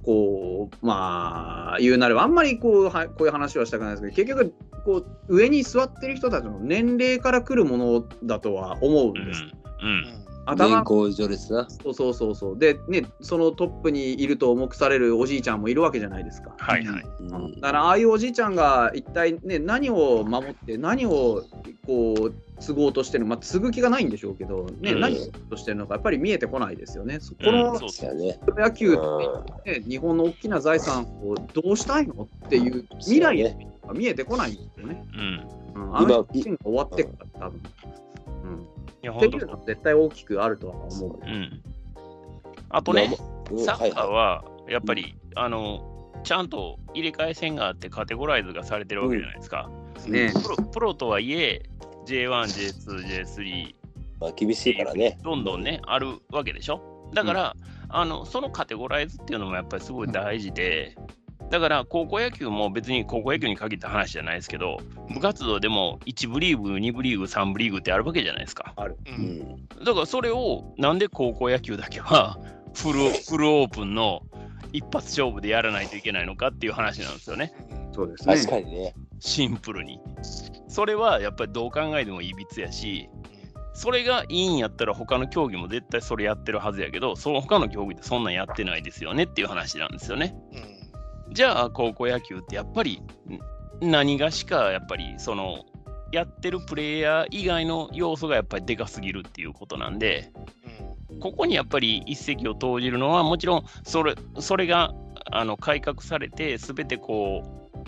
こう、まあ、言うなれば、あんまりこうはこういう話はしたくないですけど、結局、こう、上に座ってる人たちの年齢から来るものだとは思うんです。うんうんう。頭年功序列な。そうそうそうそう。で、ね、そのトップにいると目されるおじいちゃんもいるわけじゃないですか。はいはい。うんだから、ああいうおじいちゃんが一体ね、何を守って、何をこう、継ごうとしてるの、まあ、継ぐ気がないんでしょうけど、ね、うん何をとしてるのか、やっぱり見えてこないですよね。そこうんのそうそうやね。プロ野球ってうんね、日本の大きな財産をどうしたいのっていう未来が見えてこないんですよね。うん。うん、あのシーンが終わってから多分。うん、ってのは絶対大きくあるとは思う。うん。あとね、うんサッカーはやっぱり、あの、ちゃんと入れ替え戦があってカテゴライズがされてるわけじゃないですか。ねプロプロとはいえ、J1、J2、J3、まあ厳しいからね。どんどんね、あるわけでしょ。だから、あの、そのカテゴライズっていうのもやっぱりすごい大事で、だから高校野球も別に高校野球に限った話じゃないですけど、部活動でも1部リーグ、2部リーグ、3部リーグってあるわけじゃないですか。ううんん。だからそれをなんで高校野球だけはフル フルオープンの一発勝負でやらないといけないのかっていう話なんですよね。そうですね。確かにね。シンプルに。それはやっぱりどう考えてもいびつやし、それがいいんやったら他の競技も絶対それやってるはずやけど、その他の競技ってそんなんやってないですよねっていう話なんですよね。うんじゃあ高校野球ってやっぱりん何がしかやっぱりそのやってるプレイヤー以外の要素がやっぱりでかすぎるっていうことなんで、ここにやっぱり一石を投じるのはもちろんそれそれがあの改革されて全てこう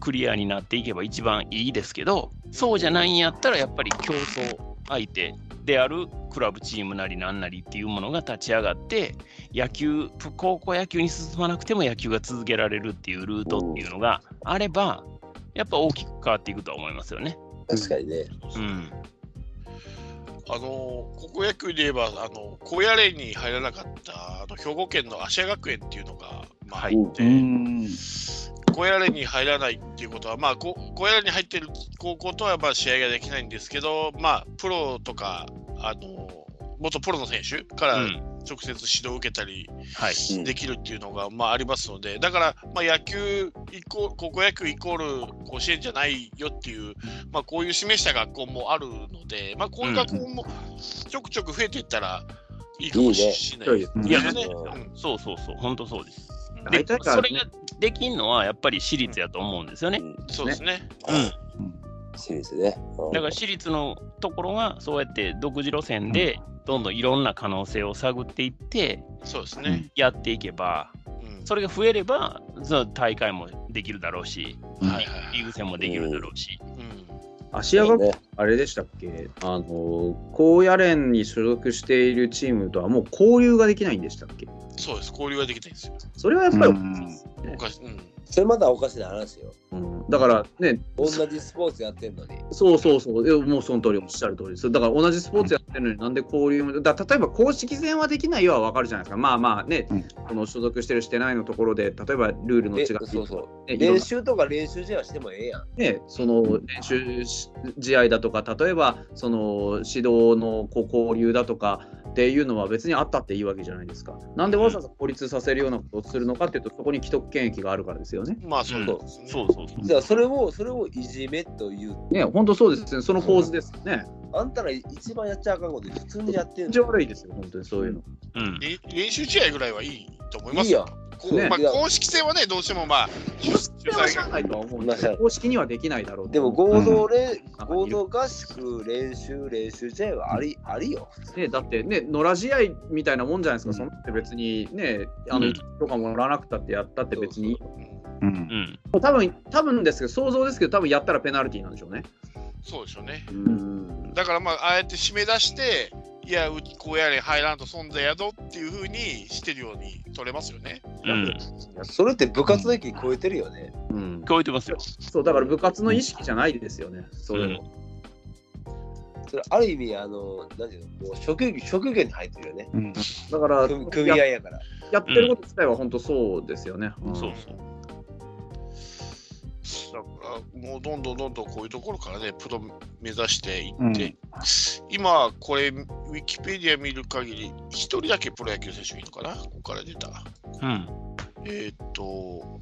クリアになっていけば一番いいですけどそうじゃないんやったらやっぱり競争相手であるクラブチームなりなんなりっていうものが立ち上がって野球高校野球に進まなくても野球が続けられるっていうルートっていうのがあればやっぱ大きく変わっていくとは思いますよね。確かにね。うん、あの高校野球で言えば、あの高野連に入らなかったあの兵庫県の芦屋学園っていうのが、まあ、はい入って、ん。高野連に入らないっていうことは、まあ、こ高野連に入ってる高校とはまあ試合ができないんですけど、まあ、プロとか、あの元プロの選手からうん。直接指導を受けたりできるっていうのが、まあ、ありますので、だから、まあ、野球イコール、高校野球イコール甲子園じゃないよっていう、まあ、こういう示した学校もあるので、まあ、こういう学校もちょくちょく増えていったらいいかもしれないですいやね。うんうん。そうそうそう、本当そうです。うんでそれができんのはやっぱり私立やと思うんですよね。うんそうですね。うん私立ね。うんだから私立のところがそうやって独自路線でどんどんいろんな可能性を探っていってそうですね。やっていけば、うんそれが増えればその大会もできるだろうし、リーグ戦もできるだろうし。うん芦屋学ね。あれでしたっけ？あの、高野連に所属しているチームとはもう交流ができないんでしたっけ？そうです。交流ができないんですよ。それはやっぱり、うんおかしうんそれまだおかしな話よ。うんだからね、同じスポーツやってんのに。そうそうそう、もうその通りおっしゃる通りです。だから同じスポーツやってるのになんで交流も、だ例えば公式戦はできないよはわかるじゃないですか。まあまあね、うんこの所属してるしてないのところで、例えばルールの違いでそうそう。ね練習とか練習試合してもええやん。ね、その練習し試合だとか、例えばその指導のこう交流だとかっていうのは別にあったっていいわけじゃないですか。なんでわざわざ孤立させるようなことをするのかっていうと、そこに既得権益があるからですよね。まあそうですね。そうそうそう。じゃあそれを、それをいじめという。ね、本当そうですね、その構図ですね。あんたら一番やっちゃあかんこと普通にやってん非常の。悪いですよ、本当にそういうの。うんれ練習試合ぐらいはいいと思いますいいやん。こうまあ、公式戦はね、どうしてもまあ、主主それはしないとは思うんですけど公式にはできないだろうとでも合同練、うん合同合宿、練習、練習試合はあり、ありよ。ね、だってね、野良試合みたいなもんじゃないですか、そんなって別にね、あの、うんとかもらわなくたってやったって別に、うんうん多分多分ですけど、想像ですけど、多分やったらペナルティーなんでしょうね。そうでしょうね。うん。だからまあ、ああやって締め出して、いや、うちこうやれ入らんと存在やぞっていうふうにしてるように取れますよね。うん、それって部活の域超えてるよね。うん、聞こえてますよ。そう、だから部活の意識じゃないですよね、それも。それある意味、あの、なんていうの、もう職業職業に入ってるよね。うんだから組組合ややから。やってること自体は本当そうですよね。んそうそう。だからもうどんどんどんどんこういうところからね、プロ目指していって、今、これ、ウィキペディア見る限り、一人だけプロ野球選手がいるのかな、ここから出た。うん。えーっと、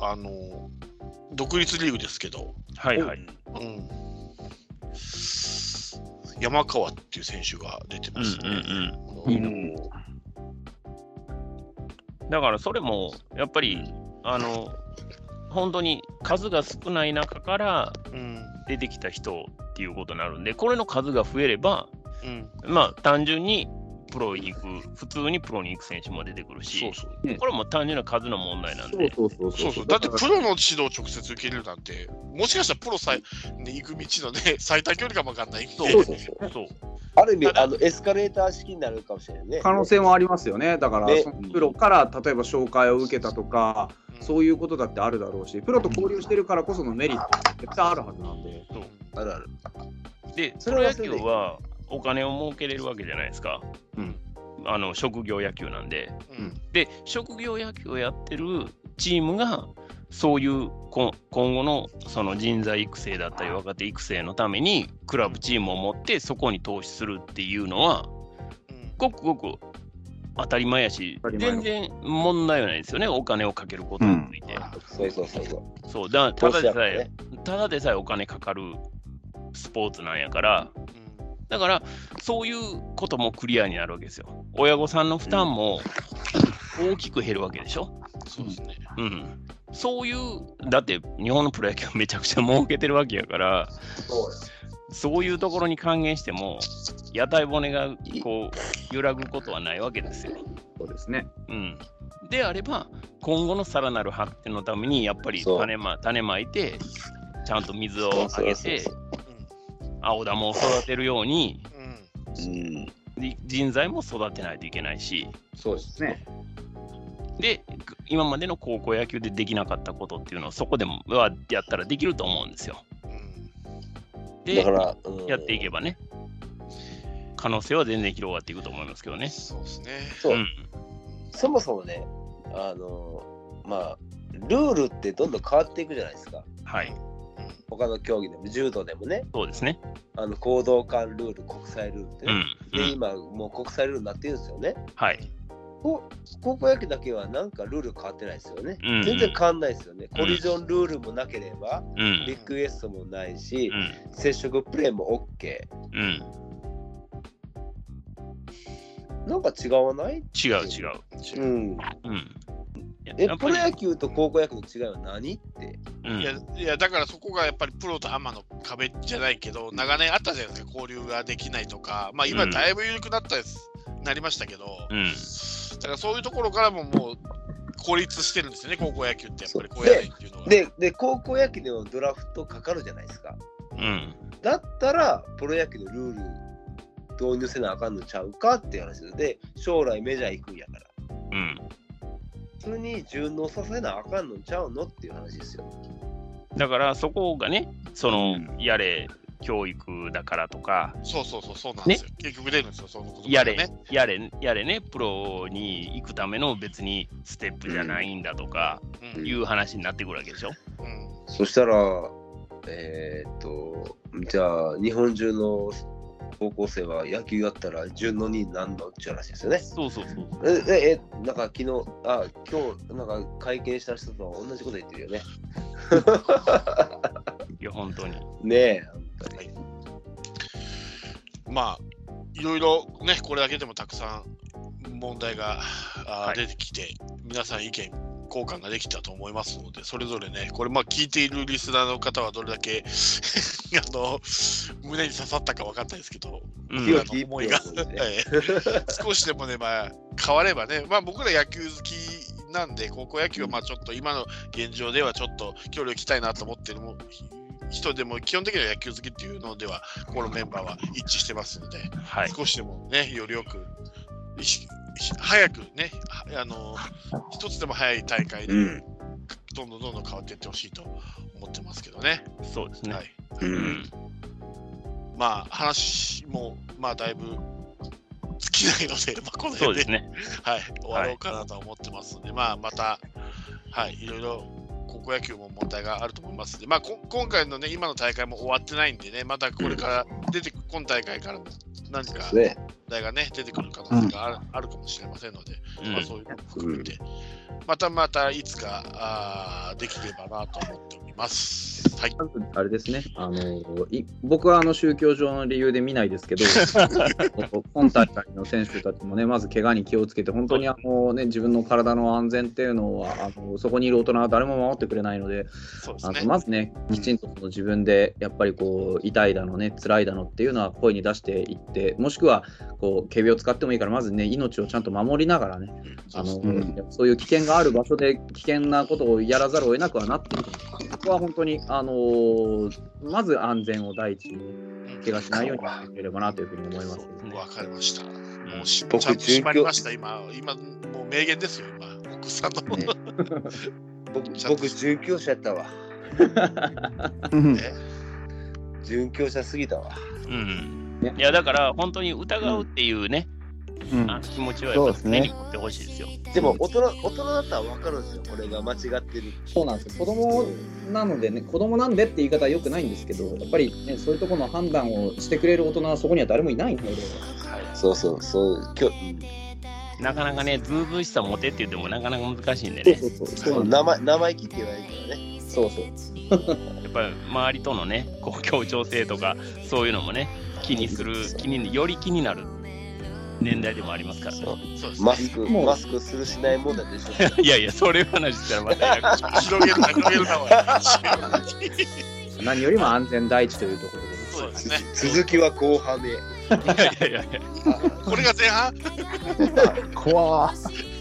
あの、独立リーグですけど、はいはい。うん、山川っていう選手が出てうんますね。うんうんうん。だからそれも、やっぱり、あの、本当に数が少ない中からうん。出てきた人っていうことになるんで、これの数が増えれば、うん。まあ単純にプロに行く、普通にプロに行く選手も出てくるし、そうそうこれも単純な数の問題なんそうで、そうそうそうそうだってプロの指導を直接受けれるなんて、もしかしたらプロさえ、ね、行く道のね、最短距離かもわかんないそうそうそうそう。そう。ある意味、あのエスカレーター式になるかもしれないね。可能性もありますよね。だから、プロから例えば紹介を受けたとか、うんそういうことだってあるだろうし、プロと交流してるからこそのメリットって絶対あるはずなんで。あるある。で、そプロ野球はお金を儲けれるわけじゃないですか。うんあの職業野球なんで。うんで、職業野球をやってるチームが、そういうこ今後のその人材育成だったり若手育成のためにクラブチームを持ってそこに投資するっていうのはうんごくごく当たり前やし全然問題はないですよねお金をかけることについて、そうそうそうそう。そうだただでさえ、ね。ただでさえお金かかるスポーツなんやからうんだからそういうこともクリアになるわけですよ。親御さんの負担も大きく減るわけでしょ、そうですね。うん、そういう、だって日本のプロ野球めちゃくちゃ儲けてるわけやから、そうよそういうところに還元しても、屋台骨がこう揺らぐことはないわけですよ。そうですね。うん、であれば、今後のさらなる発展のために、やっぱり種,、ま、種まいて、ちゃんと水をあげて青玉を育てるように、うん人材も育てないといけないし、そうですね。で、今までの高校野球でできなかったことっていうのをそこでもはやったらできると思うんですよ。うんでだから、うんやっていけばね、可能性は全然広がっていくと思いますけどね。そうですね。そう、ん、そもそもね、あの、まあ、ルールってどんどん変わっていくじゃないですか。はい、他の競技でも、柔道でもね、そうですね。あの行動間ルール、国際ルールってね。うん、うで、ん、今、もう国際ルールになってるんですよね。はい、こ高校野球だけはなんかルール変わってないですよね。うん全然変わんないですよね。うんコリジョンルールもなければ、うん、リクエストもないし、うん、接触プレーも OK。うん、なんか違わない？違う違う。うん。うん。え、プロ野球と高校野球の違いは何って。うん。いやいやだからそこがやっぱりプロとアマの壁じゃないけど長年あったじゃないですか交流ができないとか。まあ今うん。だいぶ緩くなったです、なりましたけど、うん、だからそういうところからももう孤立してるんですよね高校野球ってやっぱりこう。やないっていうのがで、で、高校野球でもドラフトかかるじゃないですか。うん、だったら、プロ野球のルール導入せなあかんのちゃうかっていう話で、将来メジャー行くんやから。うん。それに順応させなあかんのちゃうのっていう話ですよ。だからそこがね、その、やれ、教育だからとか、そうそうそうそうなんですよ、結局出るんですよそのことやれ、ね。やれ、やれね、プロに行くための別にステップじゃないんだとか、うん。いう話になってくるわけでしょ。うん。そしたら、えーっと、じゃあ、日本中の高校生は野球やったら順応になんのっていう話ですよね。そうそうそう。え、え、えなんか昨日、あ、今日、なんか会見した人と同じこと言ってるよね。いや、本当に。ねえ、本当に。まあいろいろねこれだけでもたくさん問題がはい出てきて、皆さん意見交換ができたと思いますのでそれぞれねこれまあ聞いているリスナーの方はどれだけ あの胸に刺さったか分かんないですけど、うん。清き一思いが 少しでもね、まあ、変わればね、まあ、僕ら野球好きなんで、高校野球はまあちょっと今の現状ではちょっと距離を置きたいなと思ってるも人でも、基本的には野球好きっていうのでは、このメンバーは一致してますので、はい。少しでもね、よりよく、意識早くね、はあの一つでも早い大会で、うんどんどんどんどん変わっていってほしいと思ってますけどね。そうですね。はい。ううんん。まあ話もまあだいぶ尽きないので、まあ、この辺でね。はい、終わろうかなと思ってますので、まあまた、はい、いろいろ高校野球も問題があると思いますので、まあ、こ今回のね、今の大会も終わってないんでね、またこれから出てく今大会からも何かですね。問題がね、出てくる可能性がある,、あるかもしれませんので、うん。まあ、そういうのも含めて、またまたいつかあーできればなと思っております。はい、あれですね、あのい僕はあの宗教上の理由で見ないですけど、今大会の選手たちもね、まず怪我に気をつけて、本当にあの、ね、自分の体の安全っていうのはあの、そこにいる大人は誰も守ってくれないので、あのそうですね。まずね、きちんとその自分でやっぱりこう痛いだのね、辛いだのっていうのは声に出していって、もしくはこう警備を使ってもいいから、まずね、命をちゃんと守りながらね、あのうんそういう危険がある場所で危険なことをやらざるを得なくはなっている。ここは本当に、あのーまず安全を第一に、怪我しないようにしてくれればなというふうに思います。わかりました。もうし僕ちゃんと締まりました、今。今、もう名言ですよ、今。奥さんの。ね 僕、僕准教者やったわ。うん ね准教者すぎたわ。うんね。いや、だから本当に疑うっていうね、うんあの気持ちはやっぱそうですねり根に持ってほしいですよ。でも大人、大人だったら分かるんですよ。これが間違ってる。そうなんですよ。子供なのでね、子供なんでって言い方はよくないんですけど、やっぱりね、そういうところの判断をしてくれる大人はそこには誰もいないので、そうそう、そう、今日、なかなかね、ずうずうしさ持てって言ってもなかなか難しいんでね。そうそうそう生生意気って言われるからね。そうそう。やっぱり周りとのね、こう協調性とか、そういうのもね、気にする、気により気になる年代でもありますからね。そうですね。マスク、マスクするしない問題でしょ。いやいや、それ話したらまた広げるな、広げるな、何よりも安全第一というところでね。そうですね。続きは後半で。いやいやいやいや。これが前半？怖ー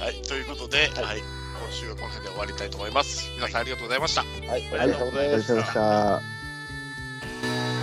はい、ということで、はい、今週はこの辺で終わりたいと思います。皆さんありがとうございました。はい、ありがとうございましたありがとうございまし。た。